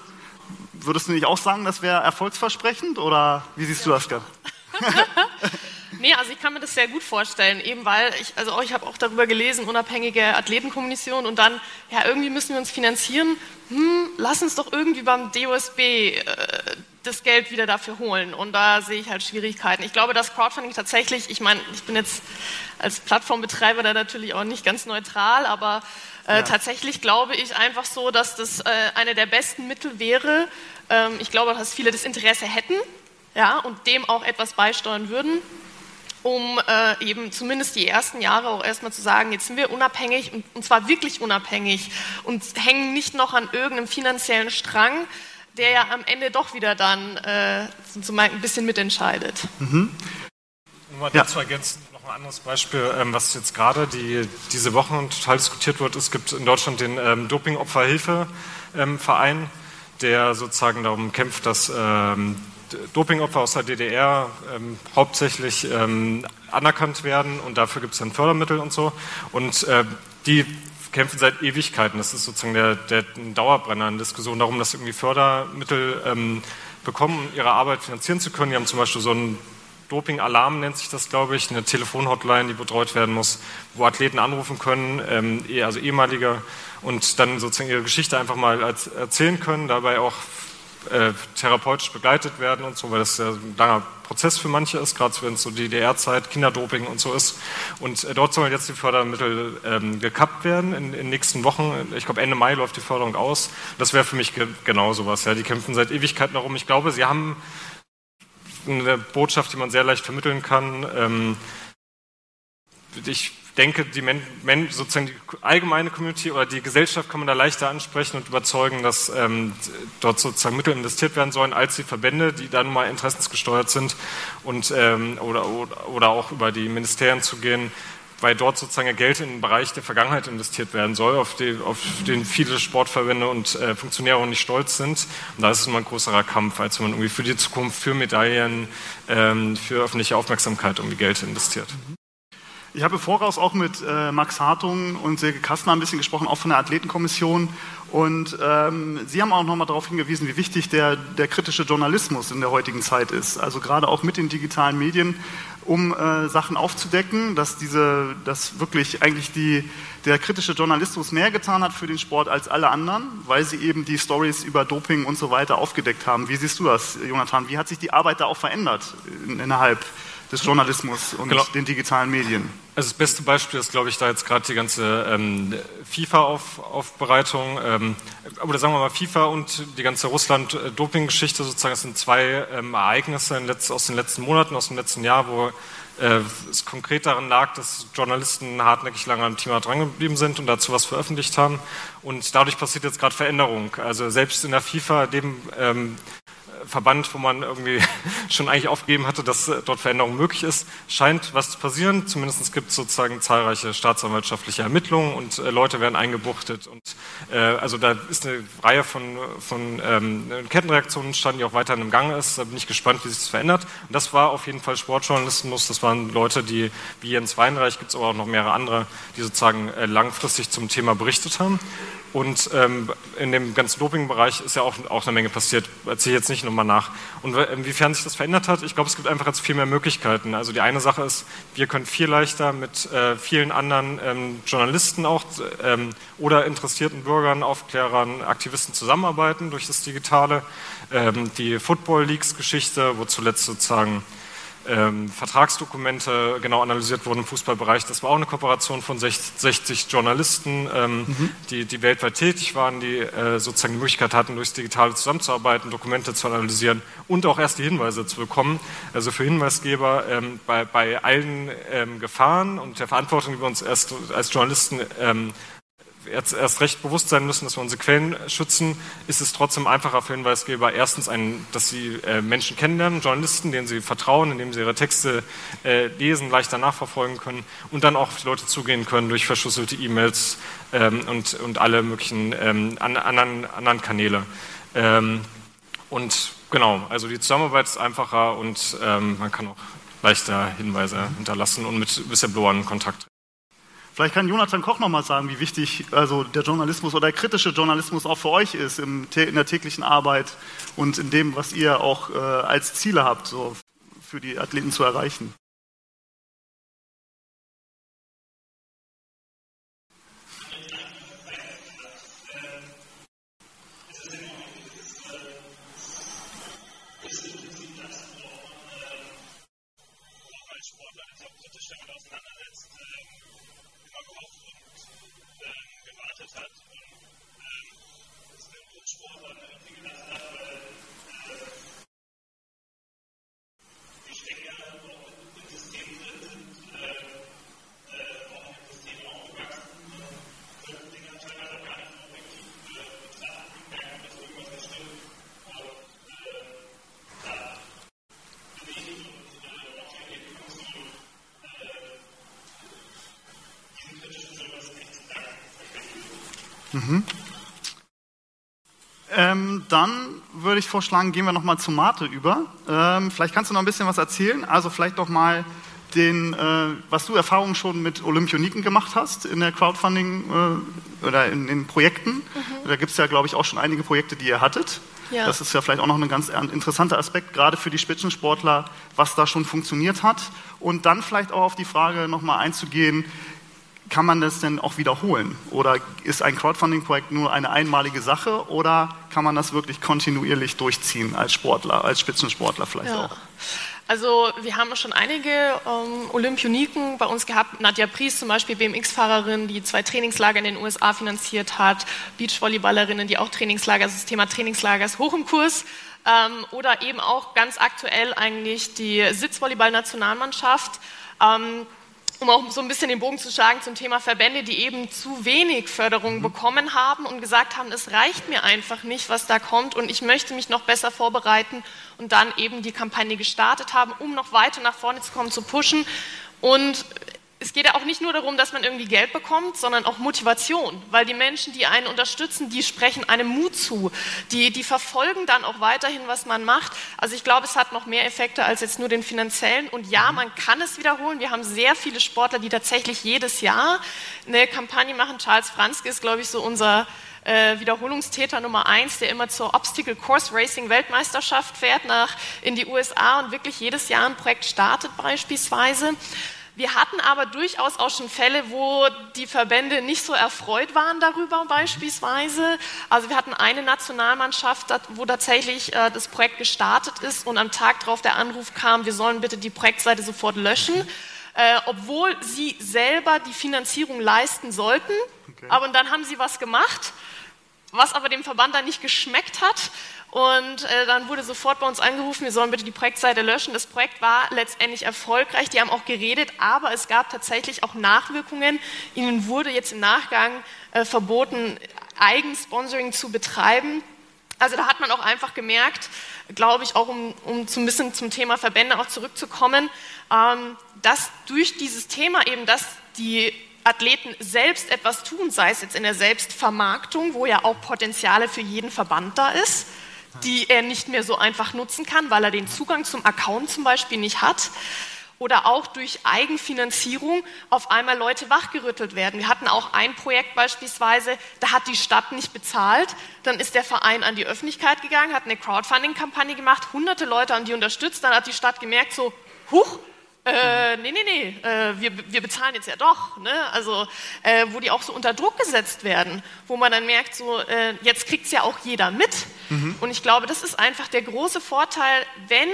würdest du nicht auch sagen, das wäre erfolgsversprechend oder wie siehst ja. du das, Gerd? Nee, also ich kann mir das sehr gut vorstellen, eben weil ich, also auch, ich habe auch darüber gelesen, unabhängige Athletenkommission und dann, ja, irgendwie müssen wir uns finanzieren. Hm, lass uns doch irgendwie beim DOSB äh, das Geld wieder dafür holen. Und da sehe ich halt Schwierigkeiten. Ich glaube, dass Crowdfunding tatsächlich, ich meine, ich bin jetzt als Plattformbetreiber da natürlich auch nicht ganz neutral, aber äh, ja. tatsächlich glaube ich einfach so, dass das äh, eine der besten Mittel wäre. Ähm, ich glaube, dass viele das Interesse hätten ja, und dem auch etwas beisteuern würden um äh, eben zumindest die ersten Jahre auch erstmal zu sagen, jetzt sind wir unabhängig und, und zwar wirklich unabhängig und hängen nicht noch an irgendeinem finanziellen Strang, der ja am Ende doch wieder dann äh, ein bisschen mitentscheidet. Mhm. Nur mal dazu ergänzen, noch ein anderes Beispiel, ähm, was jetzt gerade die, diese Woche total diskutiert wird. Es gibt in Deutschland den ähm, Dopingopferhilfeverein, ähm, der sozusagen darum kämpft, dass ähm, Dopingopfer aus der DDR ähm, hauptsächlich ähm, anerkannt werden und dafür gibt es dann Fördermittel und so. Und äh, die kämpfen seit Ewigkeiten. Das ist sozusagen der, der Dauerbrenner in Diskussion darum, dass irgendwie Fördermittel ähm, bekommen, um ihre Arbeit finanzieren zu können. Die haben zum Beispiel so einen Doping-Alarm, nennt sich das, glaube ich, eine Telefonhotline, die betreut werden muss, wo Athleten anrufen können, ähm, eh, also ehemalige, und dann sozusagen ihre Geschichte einfach mal erzählen können, dabei auch äh, therapeutisch begleitet werden und so, weil das ja ein langer Prozess für manche ist, gerade wenn es so DDR-Zeit, Kinderdoping und so ist. Und äh, dort sollen jetzt die Fördermittel ähm, gekappt werden in, den nächsten Wochen. Ich glaube, Ende Mai läuft die Förderung aus. Das wäre für mich ge genau sowas. Ja. Die kämpfen seit Ewigkeiten darum. Ich glaube, sie haben eine Botschaft, die man sehr leicht vermitteln kann. Ähm, ich denke, die Men, sozusagen die allgemeine Community oder die Gesellschaft kann man da leichter ansprechen und überzeugen, dass ähm, dort sozusagen Mittel investiert werden sollen, als die Verbände, die da nun mal interessensgesteuert sind und ähm, oder, oder, oder auch über die Ministerien zu gehen, weil dort sozusagen Geld in den Bereich der Vergangenheit investiert werden soll, auf, die, auf den viele Sportverbände und äh, Funktionäre auch nicht stolz sind. Und da ist es immer ein größerer Kampf, als wenn man irgendwie für die Zukunft, für Medaillen, ähm, für öffentliche Aufmerksamkeit irgendwie Geld investiert. Ich habe voraus auch mit äh, Max Hartung und Silke Kastner ein bisschen gesprochen, auch von der Athletenkommission. Und ähm, Sie haben auch nochmal darauf hingewiesen, wie wichtig der, der kritische Journalismus in der heutigen Zeit ist. Also gerade auch mit den digitalen Medien, um äh, Sachen aufzudecken, dass, diese, dass wirklich eigentlich die, der kritische Journalismus mehr getan hat für den Sport als alle anderen, weil sie eben die Stories über Doping und so weiter aufgedeckt haben. Wie siehst du das, Jonathan? Wie hat sich die Arbeit da auch verändert innerhalb des Journalismus und genau. den digitalen Medien? Also das beste Beispiel ist, glaube ich, da jetzt gerade die ganze ähm, FIFA-Aufbereitung. ähm, oder sagen wir mal FIFA und die ganze Russland-Doping-Geschichte sozusagen. Das sind zwei ähm, Ereignisse aus den letzten Monaten, aus dem letzten Jahr, wo äh, es konkret daran lag, dass Journalisten hartnäckig lange am Thema drangeblieben sind und dazu was veröffentlicht haben. Und dadurch passiert jetzt gerade Veränderung. Also selbst in der FIFA, dem ähm, Verband, wo man irgendwie schon eigentlich aufgegeben hatte, dass äh, dort Veränderung möglich ist, scheint was zu passieren. Zumindest gibt es sozusagen zahlreiche staatsanwaltschaftliche Ermittlungen und äh, Leute werden eingebuchtet. Und äh, also da ist eine Reihe von, von ähm, Kettenreaktionen entstanden, die auch weiterhin im Gange ist. Da bin ich gespannt, wie sich das verändert. Und das war auf jeden Fall Sportjournalismus. Das waren Leute, die wie Jens Weinreich, gibt es aber auch noch mehrere andere, die sozusagen äh, langfristig zum Thema berichtet haben. Und ähm, in dem ganzen Doping-Bereich ist ja auch, auch eine Menge passiert. Erzähle ich jetzt nicht nochmal nach. Und inwiefern sich das verändert hat, ich glaube, es gibt einfach jetzt viel mehr Möglichkeiten. Also die eine Sache ist, wir können viel leichter mit äh, vielen anderen ähm, Journalisten auch ähm, oder interessierten Bürgern, Aufklärern, Aktivisten zusammenarbeiten durch das Digitale. Ähm, die Football Leagues-Geschichte, wo zuletzt sozusagen ähm, Vertragsdokumente genau analysiert wurden im Fußballbereich. Das war auch eine Kooperation von 60 Journalisten, ähm, mhm. die, die weltweit tätig waren, die äh, sozusagen die Möglichkeit hatten, durchs Digitale zusammenzuarbeiten, Dokumente zu analysieren und auch erste Hinweise zu bekommen. Also für Hinweisgeber ähm, bei, bei allen ähm, Gefahren und der Verantwortung, die wir uns erst als Journalisten ähm, jetzt erst recht bewusst sein müssen, dass wir unsere Quellen schützen, ist es trotzdem einfacher für Hinweisgeber, erstens, ein, dass sie äh, Menschen kennenlernen, Journalisten, denen sie vertrauen, indem sie ihre Texte äh, lesen, leichter nachverfolgen können und dann auch auf die Leute zugehen können durch verschlüsselte E-Mails ähm, und, und alle möglichen ähm, an, anderen, anderen Kanäle. Ähm, und genau, also die Zusammenarbeit ist einfacher und ähm, man kann auch leichter Hinweise hinterlassen und mit Whistleblowern in Kontakt. Vielleicht kann Jonathan Koch noch mal sagen, wie wichtig also der Journalismus oder der kritische Journalismus auch für euch ist in der täglichen Arbeit und in dem, was ihr auch äh, als Ziele habt, so für die Athleten zu erreichen. Dann würde ich vorschlagen, gehen wir nochmal zu Mate über. Ähm, vielleicht kannst du noch ein bisschen was erzählen. Also vielleicht doch mal den, äh, was du Erfahrungen schon mit Olympioniken gemacht hast in der Crowdfunding äh, oder in den Projekten. Mhm. Da gibt es ja, glaube ich, auch schon einige Projekte, die ihr hattet. Ja. Das ist ja vielleicht auch noch ein ganz interessanter Aspekt, gerade für die Spitzensportler, was da schon funktioniert hat. Und dann vielleicht auch auf die Frage nochmal einzugehen, kann man das denn auch wiederholen? Oder ist ein Crowdfunding-Projekt nur eine einmalige Sache oder kann man das wirklich kontinuierlich durchziehen als Sportler, als Spitzensportler vielleicht ja. auch? Also wir haben schon einige ähm, Olympioniken bei uns gehabt. Nadja Pries zum Beispiel, BMX-Fahrerin, die zwei Trainingslager in den USA finanziert hat. Beachvolleyballerinnen, die auch Trainingslager, also das Thema Trainingslager ist hoch im Kurs. Ähm, oder eben auch ganz aktuell eigentlich die Sitzvolleyball-Nationalmannschaft. Ähm, um auch so ein bisschen den Bogen zu schlagen zum Thema Verbände, die eben zu wenig Förderung mhm. bekommen haben und gesagt haben, es reicht mir einfach nicht, was da kommt und ich möchte mich noch besser vorbereiten und dann eben die Kampagne gestartet haben, um noch weiter nach vorne zu kommen, zu pushen. Und es geht ja auch nicht nur darum, dass man irgendwie Geld bekommt, sondern auch Motivation, weil die Menschen, die einen unterstützen, die sprechen einem Mut zu, die, die verfolgen dann auch weiterhin, was man macht. Also ich glaube, es hat noch mehr Effekte als jetzt nur den finanziellen. Und ja, man kann es wiederholen. Wir haben sehr viele Sportler, die tatsächlich jedes Jahr eine Kampagne machen. Charles Franzke ist, glaube ich, so unser äh, Wiederholungstäter Nummer eins, der immer zur Obstacle Course Racing Weltmeisterschaft fährt nach in die USA und wirklich jedes Jahr ein Projekt startet beispielsweise. Wir hatten aber durchaus auch schon Fälle, wo die Verbände nicht so erfreut waren darüber beispielsweise. Also wir hatten eine Nationalmannschaft, wo tatsächlich äh, das Projekt gestartet ist und am Tag darauf der Anruf kam, wir sollen bitte die Projektseite sofort löschen. Äh, obwohl sie selber die Finanzierung leisten sollten. Okay. Aber dann haben sie was gemacht, was aber dem Verband dann nicht geschmeckt hat. Und äh, dann wurde sofort bei uns angerufen, wir sollen bitte die Projektseite löschen. Das Projekt war letztendlich erfolgreich, die haben auch geredet, aber es gab tatsächlich auch Nachwirkungen. Ihnen wurde jetzt im Nachgang äh, verboten, Eigensponsoring zu betreiben. Also da hat man auch einfach gemerkt, glaube ich, auch um, um ein bisschen zum Thema Verbände auch zurückzukommen, ähm, dass durch dieses Thema eben, dass die Athleten selbst etwas tun, sei es jetzt in der Selbstvermarktung, wo ja auch Potenziale für jeden Verband da ist, die er nicht mehr so einfach nutzen kann, weil er den Zugang zum Account zum Beispiel nicht hat. Oder auch durch Eigenfinanzierung auf einmal Leute wachgerüttelt werden. Wir hatten auch ein Projekt beispielsweise, da hat die Stadt nicht bezahlt. Dann ist der Verein an die Öffentlichkeit gegangen, hat eine Crowdfunding-Kampagne gemacht, hunderte Leute haben die unterstützt. Dann hat die Stadt gemerkt, so, huch, äh, nee, nee, nee, äh, wir, wir bezahlen jetzt ja doch. Ne? Also, äh, wo die auch so unter Druck gesetzt werden, wo man dann merkt, so, äh, jetzt kriegt es ja auch jeder mit. Mhm. Und ich glaube, das ist einfach der große Vorteil, wenn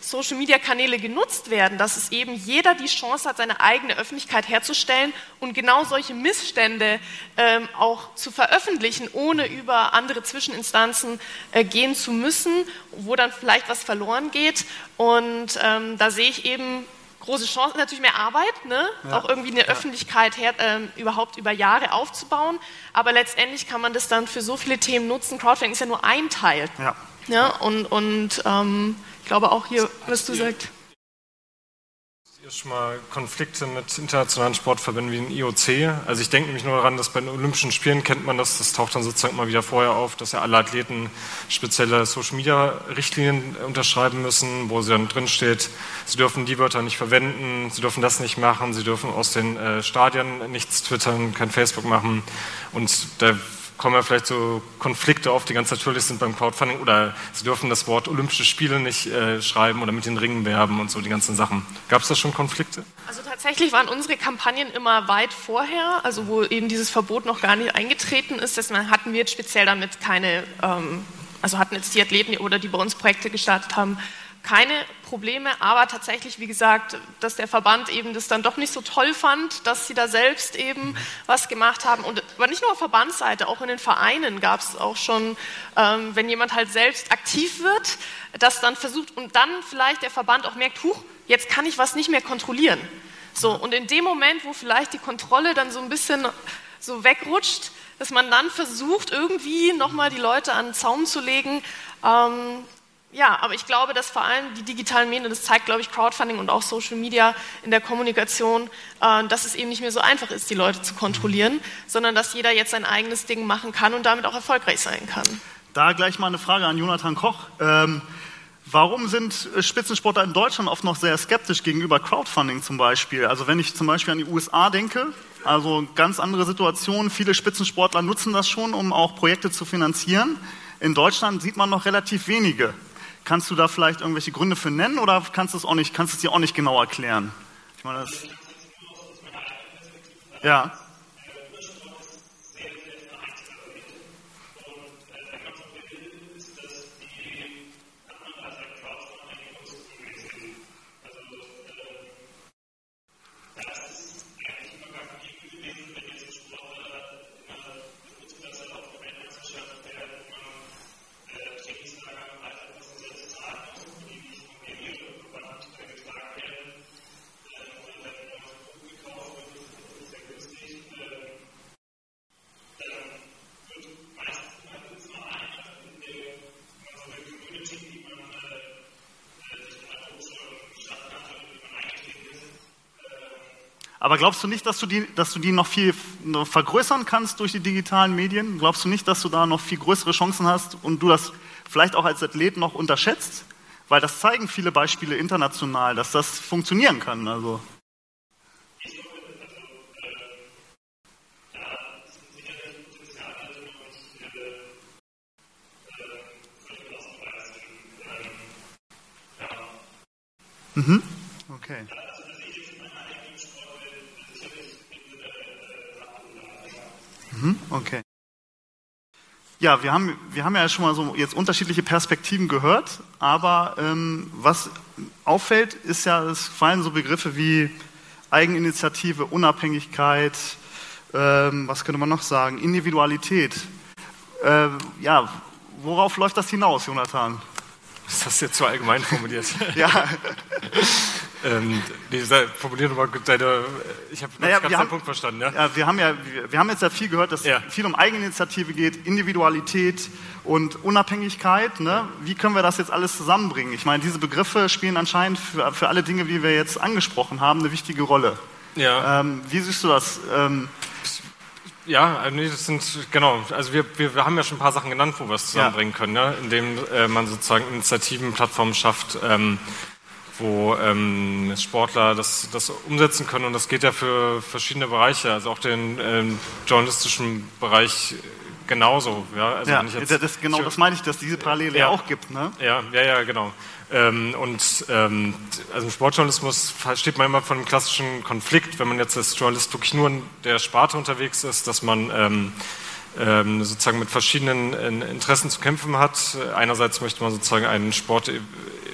Social Media Kanäle genutzt werden, dass es eben jeder die Chance hat, seine eigene Öffentlichkeit herzustellen und genau solche Missstände ähm, auch zu veröffentlichen, ohne über andere Zwischeninstanzen äh, gehen zu müssen, wo dann vielleicht was verloren geht. Und ähm, da sehe ich eben große Chance, natürlich mehr Arbeit, ne? Ja. auch irgendwie eine. Öffentlichkeit her, äh, überhaupt über Jahre aufzubauen. Aber letztendlich kann man das dann für so viele Themen nutzen. Crowdfunding ist ja nur ein Teil. Ja. ja und und ähm, ich glaube auch hier, was du sagst ihr schon mal Konflikte mit internationalen Sportverbänden wie dem IOC? Also ich denke nämlich nur daran, dass bei den Olympischen Spielen kennt man das, das taucht dann sozusagen immer wieder vorher auf, dass ja alle Athleten spezielle Social-Media-Richtlinien unterschreiben müssen, wo sie dann drin steht, sie dürfen die Wörter nicht verwenden, sie dürfen das nicht machen, sie dürfen aus den äh, Stadien nichts twittern, kein Facebook machen und da kommen ja vielleicht so Konflikte auf, die ganz natürlich sind beim Crowdfunding oder sie dürfen das Wort Olympische Spiele nicht äh, schreiben oder mit den Ringen werben und so die ganzen Sachen. Gab es da schon Konflikte? Also tatsächlich waren unsere Kampagnen immer weit vorher, also wo eben dieses Verbot noch gar nicht eingetreten ist. Deswegen hatten wir jetzt speziell damit keine, ähm, also hatten jetzt die Athleten oder die bei uns Projekte gestartet haben, keine Probleme, aber tatsächlich, wie gesagt, dass der Verband eben das dann doch nicht so toll fand, dass sie da selbst eben was gemacht haben. Und aber nicht nur auf Verbandsseite, auch in den Vereinen gab es auch schon, ähm, wenn jemand halt selbst aktiv wird, das dann versucht und dann vielleicht der Verband auch merkt, huch, jetzt kann ich was nicht mehr kontrollieren. So, und in dem Moment, wo vielleicht die Kontrolle dann so ein bisschen so wegrutscht, dass man dann versucht, irgendwie nochmal die Leute an den Zaun zu legen, ähm, ja, aber ich glaube, dass vor allem die digitalen Medien, das zeigt, glaube ich, Crowdfunding und auch Social Media in der Kommunikation, äh, dass es eben nicht mehr so einfach ist, die Leute zu kontrollieren, sondern dass jeder jetzt sein eigenes Ding machen kann und damit auch erfolgreich sein kann. Da gleich mal eine Frage an Jonathan Koch. Ähm, warum sind Spitzensportler in Deutschland oft noch sehr skeptisch gegenüber Crowdfunding zum Beispiel? Also wenn ich zum Beispiel an die USA denke, also ganz andere Situation. Viele Spitzensportler nutzen das schon, um auch Projekte zu finanzieren. In Deutschland sieht man noch relativ wenige. Kannst du da vielleicht irgendwelche Gründe für nennen oder kannst du es auch nicht, kannst du es dir auch nicht genau erklären? Ich meine, das, ja. Aber glaubst du nicht, dass du die, dass du die noch viel vergrößern kannst durch die digitalen Medien? Glaubst du nicht, dass du da noch viel größere Chancen hast und du das vielleicht auch als Athlet noch unterschätzt? Weil das zeigen viele Beispiele international, dass das funktionieren kann. Also. Mhm. Okay. Okay. Ja, wir haben, wir haben ja schon mal so jetzt unterschiedliche Perspektiven gehört, aber ähm, was auffällt, ist ja, es fallen so Begriffe wie Eigeninitiative, Unabhängigkeit, ähm, was könnte man noch sagen, Individualität. Äh, ja, worauf läuft das hinaus, Jonathan? Ist das jetzt zu allgemein formuliert? ja. ähm, nee, formulier mal deine, ich habe naja, ganz den Punkt verstanden. Ja? ja, wir, haben ja wir, wir, haben jetzt ja viel gehört, dass ja. viel um Eigeninitiative geht, Individualität und Unabhängigkeit. Ne? Wie können wir das jetzt alles zusammenbringen? Ich meine, diese Begriffe spielen anscheinend für, für alle Dinge, die wir jetzt angesprochen haben, eine wichtige Rolle. Ja. Ähm, wie siehst du das? Ähm, ja, also nee, das sind, genau, also wir, wir, wir haben ja schon ein paar Sachen genannt, wo wir es zusammenbringen ja. können, ne? indem äh, man sozusagen Initiativen, Plattformen schafft, ähm, wo ähm, Sportler das, das umsetzen können und das geht ja für verschiedene Bereiche, also auch den ähm, journalistischen Bereich genauso. Ja, also ja jetzt, das, genau das meine ich, dass diese Parallele ja, auch gibt. Ne? Ja, ja, ja, genau. Ähm, und ähm, also im Sportjournalismus steht man immer von einem klassischen Konflikt, wenn man jetzt als Journalist wirklich nur in der Sparte unterwegs ist, dass man ähm, ähm sozusagen mit verschiedenen äh, Interessen zu kämpfen hat. Einerseits möchte man sozusagen einen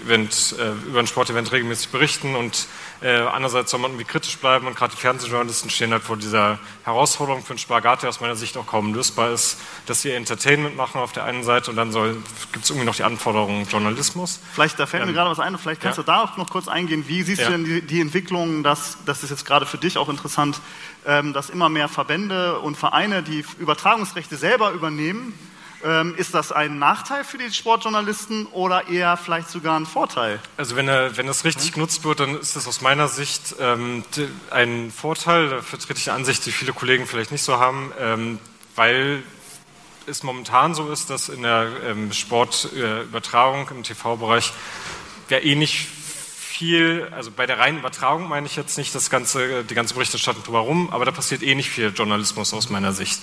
Sportevent, äh, über ein Sportevent regelmäßig berichten und äh, andererseits soll man irgendwie kritisch bleiben und gerade die Fernsehjournalisten stehen halt vor dieser Herausforderung für einen Spagat, der aus meiner Sicht auch kaum lösbar ist, dass sie Entertainment machen auf der einen Seite und dann gibt es irgendwie noch die Anforderungen Journalismus. Vielleicht, da fällt ähm, mir gerade was ein, vielleicht kannst ja. du darauf noch kurz eingehen. Wie siehst ja. du denn die, die Entwicklung, dass, das ist jetzt gerade für dich auch interessant, ähm, dass immer mehr Verbände und Vereine die Übertragungsrechte selber übernehmen ähm, ist das ein Nachteil für die Sportjournalisten oder eher vielleicht sogar ein Vorteil? Also wenn, er, wenn das richtig genutzt wird, dann ist das aus meiner Sicht ähm, ein Vorteil. Da vertrete ich eine Ansicht, die viele Kollegen vielleicht nicht so haben, ähm, weil es momentan so ist, dass in der ähm, Sportübertragung im TV-Bereich ja eh nicht viel, also bei der reinen Übertragung meine ich jetzt nicht das ganze, die ganze Berichterstattung drumherum, aber da passiert eh nicht viel Journalismus aus meiner Sicht.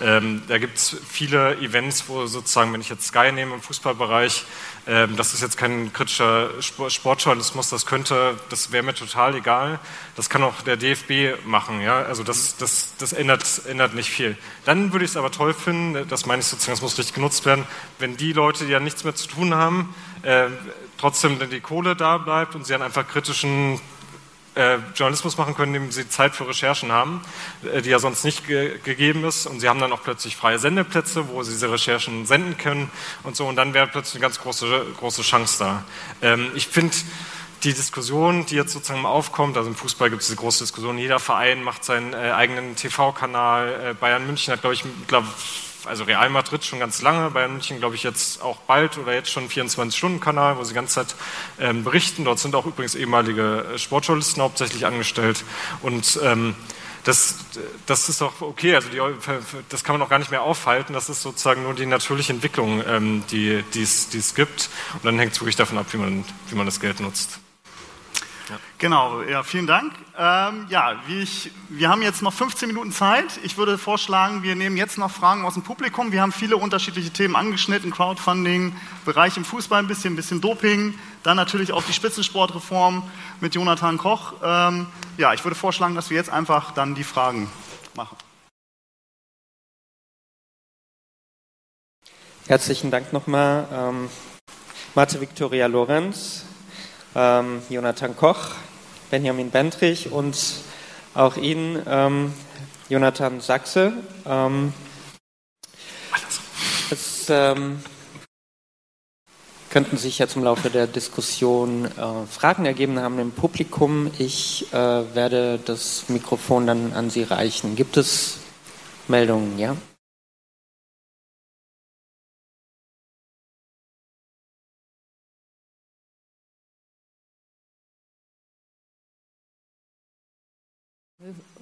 Ähm, da gibt es viele Events, wo sozusagen, wenn ich jetzt Sky nehme im Fußballbereich, ähm, das ist jetzt kein kritischer Sportjournalismus, das könnte, das wäre mir total egal. Das kann auch der DFB machen, ja. Also das, das, das ändert, ändert nicht viel. Dann würde ich es aber toll finden, das meine ich sozusagen, das muss richtig genutzt werden, wenn die Leute, die ja nichts mehr zu tun haben, äh, trotzdem die Kohle da bleibt und sie dann einfach kritischen äh, Journalismus machen können, indem sie Zeit für Recherchen haben, äh, die ja sonst nicht ge gegeben ist. Und sie haben dann auch plötzlich freie Sendeplätze, wo sie diese Recherchen senden können und so. Und dann wäre plötzlich eine ganz große, große Chance da. Ähm, ich finde, die Diskussion, die jetzt sozusagen aufkommt, also im Fußball gibt es diese große Diskussion, jeder Verein macht seinen äh, eigenen TV-Kanal. Äh, Bayern München hat, glaube ich, glaub, also Real Madrid schon ganz lange, Bayern München glaube ich jetzt auch bald oder jetzt schon 24-Stunden-Kanal, wo sie die ganze Zeit ähm, berichten. Dort sind auch übrigens ehemalige äh, Sportjournalisten hauptsächlich angestellt und ähm, das, das ist doch okay, also die, das kann man auch gar nicht mehr aufhalten, das ist sozusagen nur die natürliche Entwicklung, ähm, die, die, es, die es gibt und dann hängt es wirklich davon ab, wie man, wie man das Geld nutzt. Ja. Genau, ja, vielen Dank. Ähm, ja, ich, wir haben jetzt noch 15 Minuten Zeit. Ich würde vorschlagen, wir nehmen jetzt noch Fragen aus dem Publikum. Wir haben viele unterschiedliche Themen angeschnitten, Crowdfunding, Bereich im Fußball ein bisschen, ein bisschen Doping, dann natürlich auch die Spitzensportreform mit Jonathan Koch. Ähm, ja, ich würde vorschlagen, dass wir jetzt einfach dann die Fragen machen. Herzlichen Dank nochmal, ähm, Marte Victoria Lorenz ähm, Jonathan Koch, Benjamin Bentrich und auch Ihnen, ähm, Jonathan Sachse. Ähm, es ähm, könnten sich jetzt im Laufe der Diskussion äh, Fragen ergeben haben im Publikum. Ich äh, werde das Mikrofon dann an Sie reichen. Gibt es Meldungen? Ja?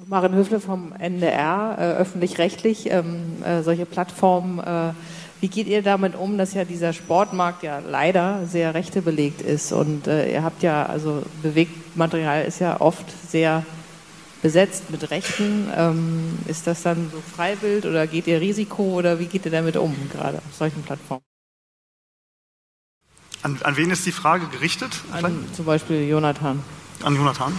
Marin Höfle vom NDR, äh, öffentlich-rechtlich, ähm, äh, solche Plattformen. Äh, wie geht ihr damit um, dass ja dieser Sportmarkt ja leider sehr rechtebelegt ist und äh, ihr habt ja, also Bewegtmaterial ist ja oft sehr besetzt mit Rechten. Ähm, ist das dann so Freibild oder geht ihr Risiko oder wie geht ihr damit um, gerade auf solchen Plattformen? An, an wen ist die Frage gerichtet? An, zum Beispiel Jonathan. An Jonathan?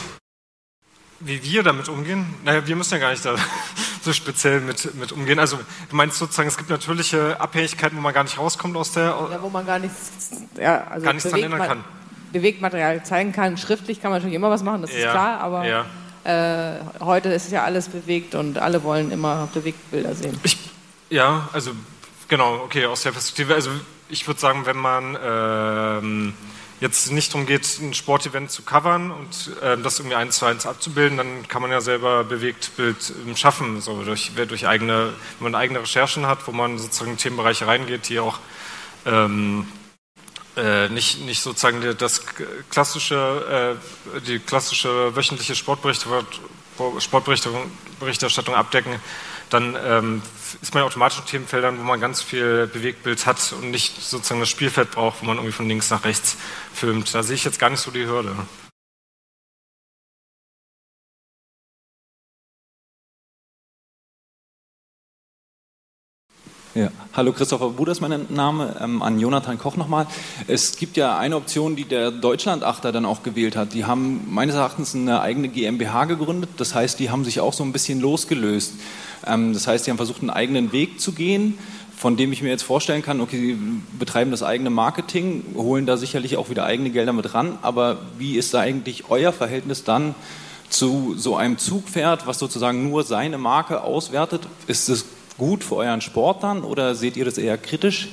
Wie wir damit umgehen? Naja, wir müssen ja gar nicht da so speziell mit, mit umgehen. Also du meinst sozusagen, es gibt natürliche Abhängigkeiten, wo man gar nicht rauskommt aus der... Ja, wo man gar nichts, ja, also gar nichts dran ändern kann. Bewegtmaterial zeigen kann. Schriftlich kann man natürlich immer was machen, das ja, ist klar, aber ja. äh, heute ist ja alles bewegt und alle wollen immer Bewegtbilder sehen. Ich, ja, also genau, okay, aus der Perspektive, also ich würde sagen, wenn man... Ähm, jetzt nicht darum geht, ein Sportevent zu covern und äh, das irgendwie eins zu eins abzubilden, dann kann man ja selber Bewegtbild ähm, schaffen, so durch, durch eigene, wenn man eigene Recherchen hat, wo man sozusagen in Themenbereiche reingeht, die auch ähm, äh, nicht, nicht sozusagen das klassische, äh, die klassische wöchentliche Sportberichterstattung abdecken, dann ähm, ist man automatisch in Themenfeldern, wo man ganz viel Bewegtbild hat und nicht sozusagen das Spielfeld braucht, wo man irgendwie von links nach rechts filmt. Da sehe ich jetzt gar nicht so die Hürde. Ja. Hallo Christopher Buder ist mein Name, ähm, an Jonathan Koch nochmal. Es gibt ja eine Option, die der Deutschlandachter dann auch gewählt hat. Die haben meines Erachtens eine eigene GmbH gegründet, das heißt, die haben sich auch so ein bisschen losgelöst. Ähm, das heißt, die haben versucht, einen eigenen Weg zu gehen, von dem ich mir jetzt vorstellen kann, okay, sie betreiben das eigene Marketing, holen da sicherlich auch wieder eigene Gelder mit ran, aber wie ist da eigentlich euer Verhältnis dann zu so einem Zugpferd, was sozusagen nur seine Marke auswertet? Ist es gut für euren Sport dann oder seht ihr das eher kritisch?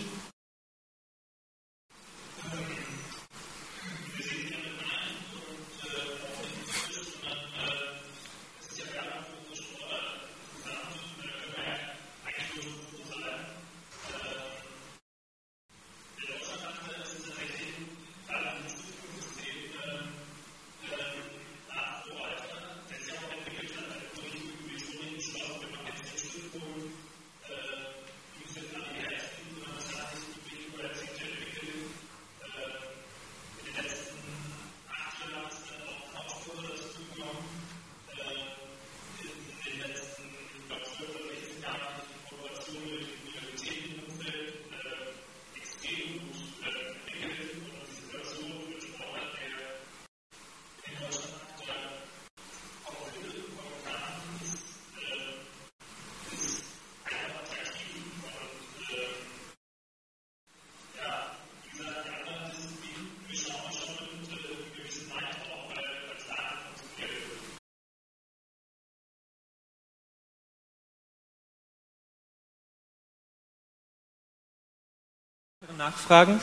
Nachfragen?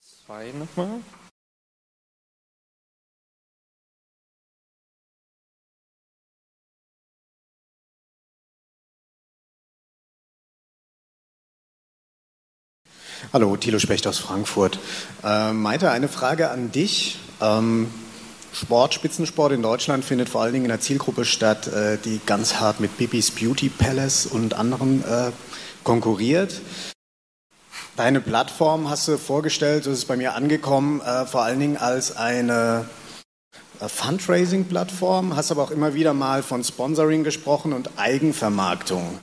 Zwei nochmal. Hallo, Thilo Specht aus Frankfurt. Äh, Maite, eine Frage an dich. Ähm, Sport, Spitzensport in Deutschland findet vor allen Dingen in einer Zielgruppe statt, äh, die ganz hart mit Bibis Beauty Palace und anderen äh, konkurriert. Deine Plattform hast du vorgestellt, so ist bei mir angekommen, äh, vor allen Dingen als eine äh, Fundraising-Plattform, hast aber auch immer wieder mal von Sponsoring gesprochen und Eigenvermarktung.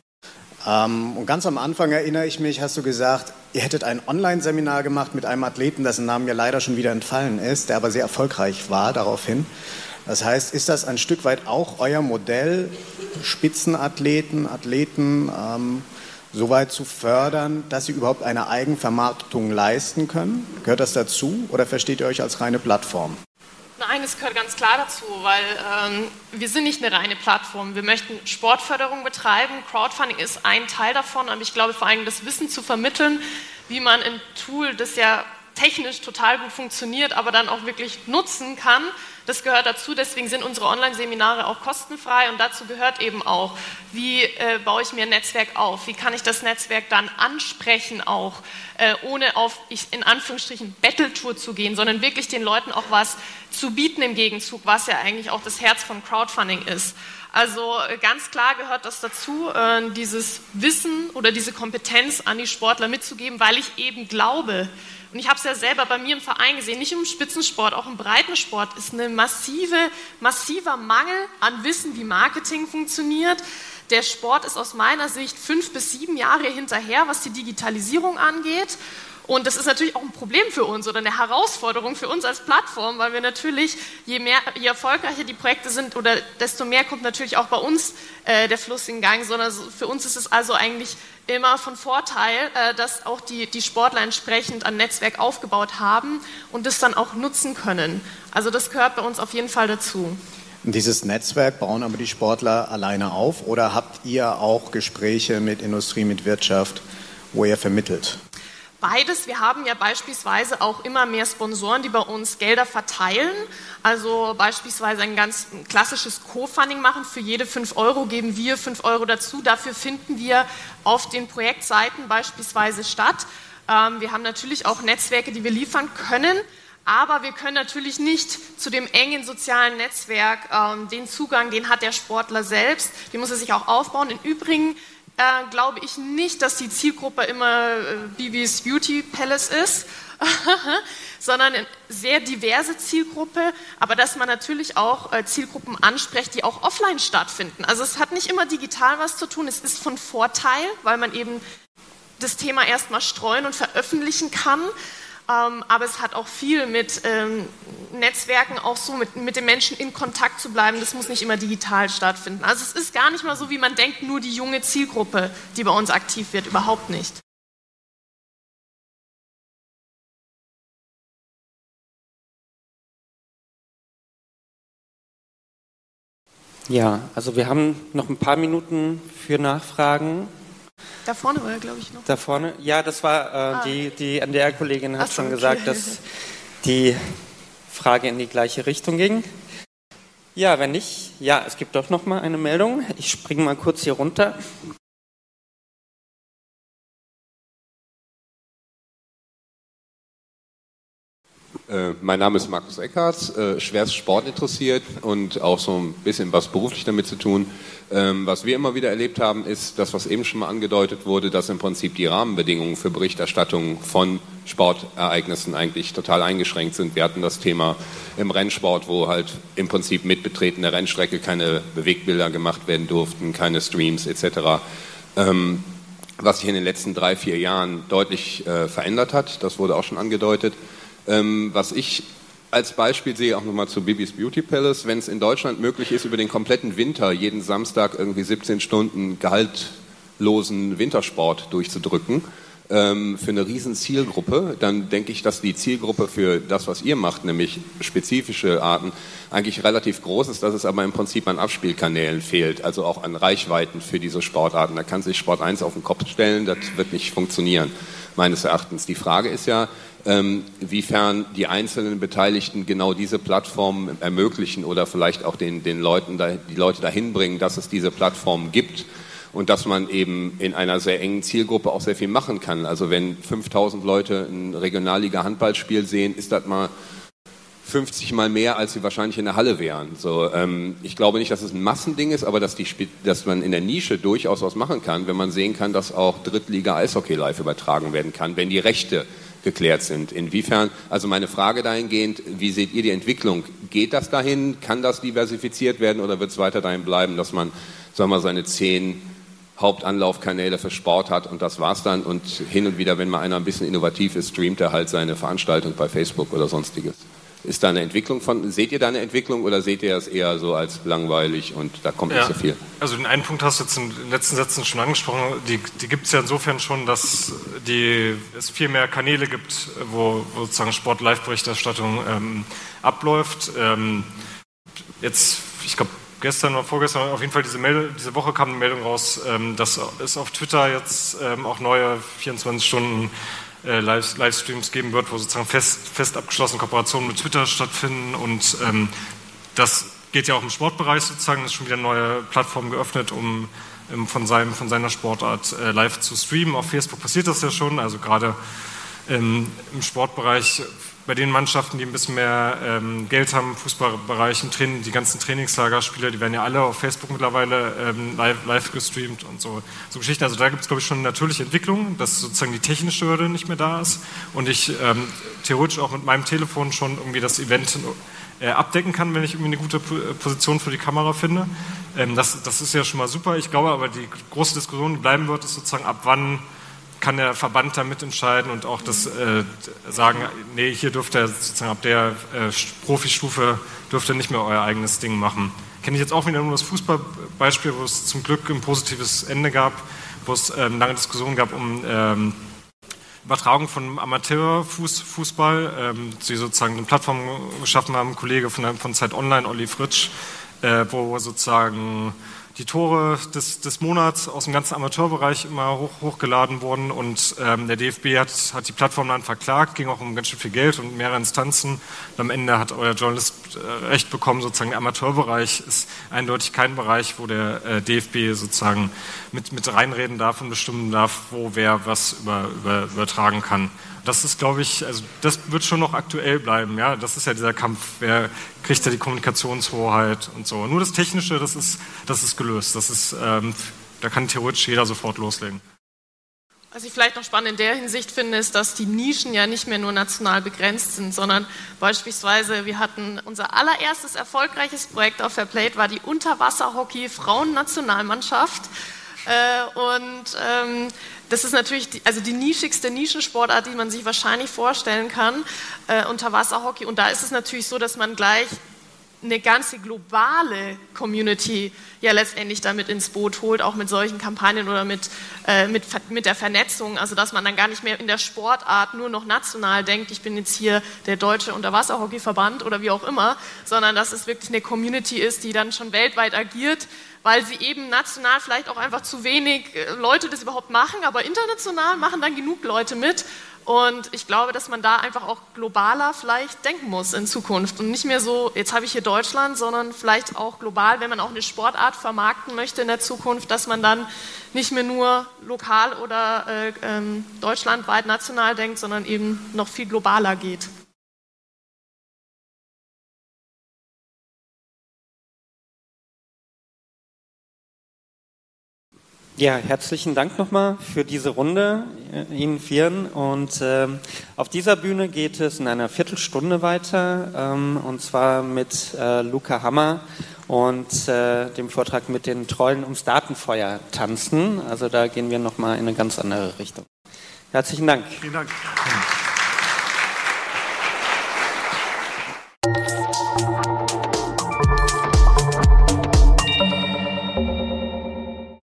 Ähm, und ganz am Anfang erinnere ich mich, hast du gesagt, ihr hättet ein Online-Seminar gemacht mit einem Athleten, dessen Namen mir leider schon wieder entfallen ist, der aber sehr erfolgreich war daraufhin. Das heißt, ist das ein Stück weit auch euer Modell, Spitzenathleten, Athleten ähm, so weit zu fördern, dass sie überhaupt eine Eigenvermarktung leisten können? Gehört das dazu oder versteht ihr euch als reine Plattform? Nein, es gehört ganz klar dazu, weil ähm, wir sind nicht eine reine Plattform. Wir möchten Sportförderung betreiben. Crowdfunding ist ein Teil davon, aber ich glaube vor allem das Wissen zu vermitteln, wie man ein Tool, das ja technisch total gut funktioniert, aber dann auch wirklich nutzen kann, das gehört dazu, deswegen sind unsere Online-Seminare auch kostenfrei und dazu gehört eben auch, wie äh, baue ich mir ein Netzwerk auf, wie kann ich das Netzwerk dann ansprechen auch, äh, ohne auf, ich, in Anführungsstrichen, Battle-Tour zu gehen, sondern wirklich den Leuten auch was zu bieten im Gegenzug, was ja eigentlich auch das Herz von Crowdfunding ist. Also äh, ganz klar gehört das dazu, äh, dieses Wissen oder diese Kompetenz an die Sportler mitzugeben, weil ich eben glaube, und ich habe es ja selber bei mir im Verein gesehen, nicht im Spitzensport, auch im Breitensport ist ein massive, massiver Mangel an Wissen, wie Marketing funktioniert. Der Sport ist aus meiner Sicht fünf bis sieben Jahre hinterher, was die Digitalisierung angeht. Und das ist natürlich auch ein Problem für uns oder eine Herausforderung für uns als Plattform, weil wir natürlich, je, mehr, je erfolgreicher die Projekte sind, oder desto mehr kommt natürlich auch bei uns äh, der Fluss in Gang, sondern für uns ist es also eigentlich immer von Vorteil, äh, dass auch die, die Sportler entsprechend ein Netzwerk aufgebaut haben und das dann auch nutzen können. Also das gehört bei uns auf jeden Fall dazu. Dieses Netzwerk bauen aber die Sportler alleine auf oder habt ihr auch Gespräche mit Industrie, mit Wirtschaft, wo ihr vermittelt? Beides. Wir haben ja beispielsweise auch immer mehr Sponsoren, die bei uns Gelder verteilen. Also beispielsweise ein ganz klassisches Co-Funding machen. Für jede 5 Euro geben wir 5 Euro dazu. Dafür finden wir auf den Projektseiten beispielsweise statt. Ähm, wir haben natürlich auch Netzwerke, die wir liefern können. Aber wir können natürlich nicht zu dem engen sozialen Netzwerk, ähm, den Zugang, den hat der Sportler selbst, den muss er sich auch aufbauen. Im Übrigen äh, glaube ich nicht, dass die Zielgruppe immer äh, Bibis Beauty Palace ist, sondern eine sehr diverse Zielgruppe, aber dass man natürlich auch äh, Zielgruppen anspricht, die auch offline stattfinden. Also es hat nicht immer digital was zu tun, es ist von Vorteil, weil man eben das Thema erstmal streuen und veröffentlichen kann. Ähm, aber es hat auch viel mit ähm, Netzwerken, auch so mit, mit den Menschen in Kontakt zu bleiben. Das muss nicht immer digital stattfinden. Also es ist gar nicht mal so, wie man denkt, nur die junge Zielgruppe, die bei uns aktiv wird. Überhaupt nicht. Ja, also wir haben noch ein paar Minuten für Nachfragen. Da vorne war er, glaube ich, noch. Da vorne? Ja, das war äh, ah. die, die NDR-Kollegin hat Ach, schon okay. gesagt, dass die Frage in die gleiche Richtung ging. Ja, wenn nicht, ja, es gibt doch noch mal eine Meldung. Ich springe mal kurz hier runter. Äh, mein Name ist Markus Eckhardt, äh, schwerst Sport interessiert und auch so ein bisschen was beruflich damit zu tun. Ähm, was wir immer wieder erlebt haben, ist das, was eben schon mal angedeutet wurde, dass im Prinzip die Rahmenbedingungen für Berichterstattung von Sportereignissen eigentlich total eingeschränkt sind. Wir hatten das Thema im Rennsport, wo halt im Prinzip mit Betreten der Rennstrecke keine Bewegbilder gemacht werden durften, keine Streams etc. Ähm, was sich in den letzten drei, vier Jahren deutlich äh, verändert hat, das wurde auch schon angedeutet. Ähm, was ich als Beispiel sehe auch nochmal zu Bibis Beauty Palace, wenn es in Deutschland möglich ist, über den kompletten Winter jeden Samstag irgendwie 17 Stunden gehaltlosen Wintersport durchzudrücken, ähm, für eine riesen Zielgruppe, dann denke ich, dass die Zielgruppe für das, was ihr macht, nämlich spezifische Arten, eigentlich relativ groß ist, dass es aber im Prinzip an Abspielkanälen fehlt, also auch an Reichweiten für diese Sportarten. Da kann sich Sport 1 auf den Kopf stellen, das wird nicht funktionieren, meines Erachtens. Die Frage ist ja, ähm, wiefern die einzelnen Beteiligten genau diese Plattform ermöglichen oder vielleicht auch den, den Leuten da, die Leute dahin bringen, dass es diese Plattform gibt und dass man eben in einer sehr engen Zielgruppe auch sehr viel machen kann. Also wenn 5000 Leute ein Regionalliga-Handballspiel sehen, ist das mal 50 mal mehr, als sie wahrscheinlich in der Halle wären. So, ähm, ich glaube nicht, dass es ein Massending ist, aber dass, die, dass man in der Nische durchaus was machen kann, wenn man sehen kann, dass auch Drittliga Eishockey live übertragen werden kann, wenn die Rechte geklärt sind. Inwiefern, also meine Frage dahingehend, wie seht ihr die Entwicklung? Geht das dahin? Kann das diversifiziert werden oder wird es weiter dahin bleiben, dass man, sagen wir mal, seine zehn Hauptanlaufkanäle für Sport hat und das war's dann und hin und wieder, wenn mal einer ein bisschen innovativ ist, streamt er halt seine Veranstaltung bei Facebook oder sonstiges? Ist da eine Entwicklung von, seht ihr da eine Entwicklung oder seht ihr das eher so als langweilig und da kommt ja, nicht so viel? Also den einen Punkt hast du jetzt in den letzten Sätzen schon angesprochen, die, die gibt es ja insofern schon, dass die, es viel mehr Kanäle gibt, wo, wo sozusagen Sport-Live-Berichterstattung ähm, abläuft. Ähm, jetzt, ich glaube, gestern oder vorgestern, auf jeden Fall diese, Meldung, diese Woche kam eine Meldung raus, ähm, dass es auf Twitter jetzt ähm, auch neue 24 Stunden äh, Live Livestreams geben wird, wo sozusagen fest, fest abgeschlossene Kooperationen mit Twitter stattfinden. Und ähm, das geht ja auch im Sportbereich sozusagen, ist schon wieder eine neue Plattform geöffnet, um ähm, von, seinem, von seiner Sportart äh, live zu streamen. Auf Facebook passiert das ja schon, also gerade ähm, im Sportbereich bei den Mannschaften, die ein bisschen mehr ähm, Geld haben, Fußballbereich, im Training, die ganzen Trainingslagerspieler, die werden ja alle auf Facebook mittlerweile ähm, live, live, gestreamt und so, so Geschichten. Also da gibt es, glaube ich, schon eine natürliche Entwicklung, dass sozusagen die technische Hürde nicht mehr da ist und ich ähm, theoretisch auch mit meinem Telefon schon irgendwie das Event äh, abdecken kann, wenn ich irgendwie eine gute Position für die Kamera finde. Ähm, das, das ist ja schon mal super. Ich glaube aber, die große Diskussion, die bleiben wird, ist sozusagen, ab wann kann der Verband da mitentscheiden und auch das äh, sagen, nee, hier dürft ihr sozusagen ab der äh, Profistufe dürft ihr nicht mehr euer eigenes Ding machen. Kenne ich jetzt auch wieder nur das Fußballbeispiel, wo es zum Glück ein positives Ende gab, wo es ähm, lange Diskussionen gab um ähm, Übertragung von Amateurfußball, ähm, die sozusagen eine Plattform geschaffen haben, ein Kollege von, von Zeit Online, Olli Fritsch, äh, wo sozusagen die Tore des, des Monats aus dem ganzen Amateurbereich immer hoch, hochgeladen wurden und ähm, der DFB hat, hat die Plattform dann verklagt, ging auch um ganz schön viel Geld und mehrere Instanzen. Und am Ende hat euer Journalist äh, recht bekommen, sozusagen der Amateurbereich ist eindeutig kein Bereich, wo der äh, DFB sozusagen mit, mit reinreden darf und bestimmen darf, wo wer was über, über, übertragen kann das ist, glaube ich, also das wird schon noch aktuell bleiben. Ja, das ist ja dieser Kampf, wer kriegt ja die Kommunikationshoheit und so. Nur das Technische, das ist, das ist gelöst. Das ist, ähm, da kann theoretisch jeder sofort loslegen. Was ich vielleicht noch spannend in der Hinsicht finde, ist, dass die Nischen ja nicht mehr nur national begrenzt sind, sondern beispielsweise, wir hatten unser allererstes erfolgreiches Projekt auf Fairplay, war die Unterwasserhockey-Frauennationalmannschaft. Äh, und ähm, das ist natürlich die, also die nischigste Nischensportart, die man sich wahrscheinlich vorstellen kann, äh, Unterwasserhockey. Und da ist es natürlich so, dass man gleich eine ganze globale Community ja letztendlich damit ins Boot holt, auch mit solchen Kampagnen oder mit, äh, mit, mit der Vernetzung, also dass man dann gar nicht mehr in der Sportart nur noch national denkt, ich bin jetzt hier der deutsche Unterwasserhockeyverband oder wie auch immer, sondern dass es wirklich eine Community ist, die dann schon weltweit agiert, weil sie eben national vielleicht auch einfach zu wenig äh, Leute das überhaupt machen, aber international machen dann genug Leute mit. Und ich glaube, dass man da einfach auch globaler vielleicht denken muss in Zukunft und nicht mehr so, jetzt habe ich hier Deutschland, sondern vielleicht auch global, wenn man auch eine Sportart vermarkten möchte in der Zukunft, dass man dann nicht mehr nur lokal oder äh, äh, deutschlandweit national denkt, sondern eben noch viel globaler geht. Ja, herzlichen Dank nochmal für diese Runde, äh, Ihnen Vieren. Und äh, auf dieser Bühne geht es in einer Viertelstunde weiter, ähm, und zwar mit äh, Luca Hammer und äh, dem Vortrag mit den Trollen ums Datenfeuer tanzen. Also da gehen wir nochmal in eine ganz andere Richtung. Herzlichen Dank. Vielen Dank.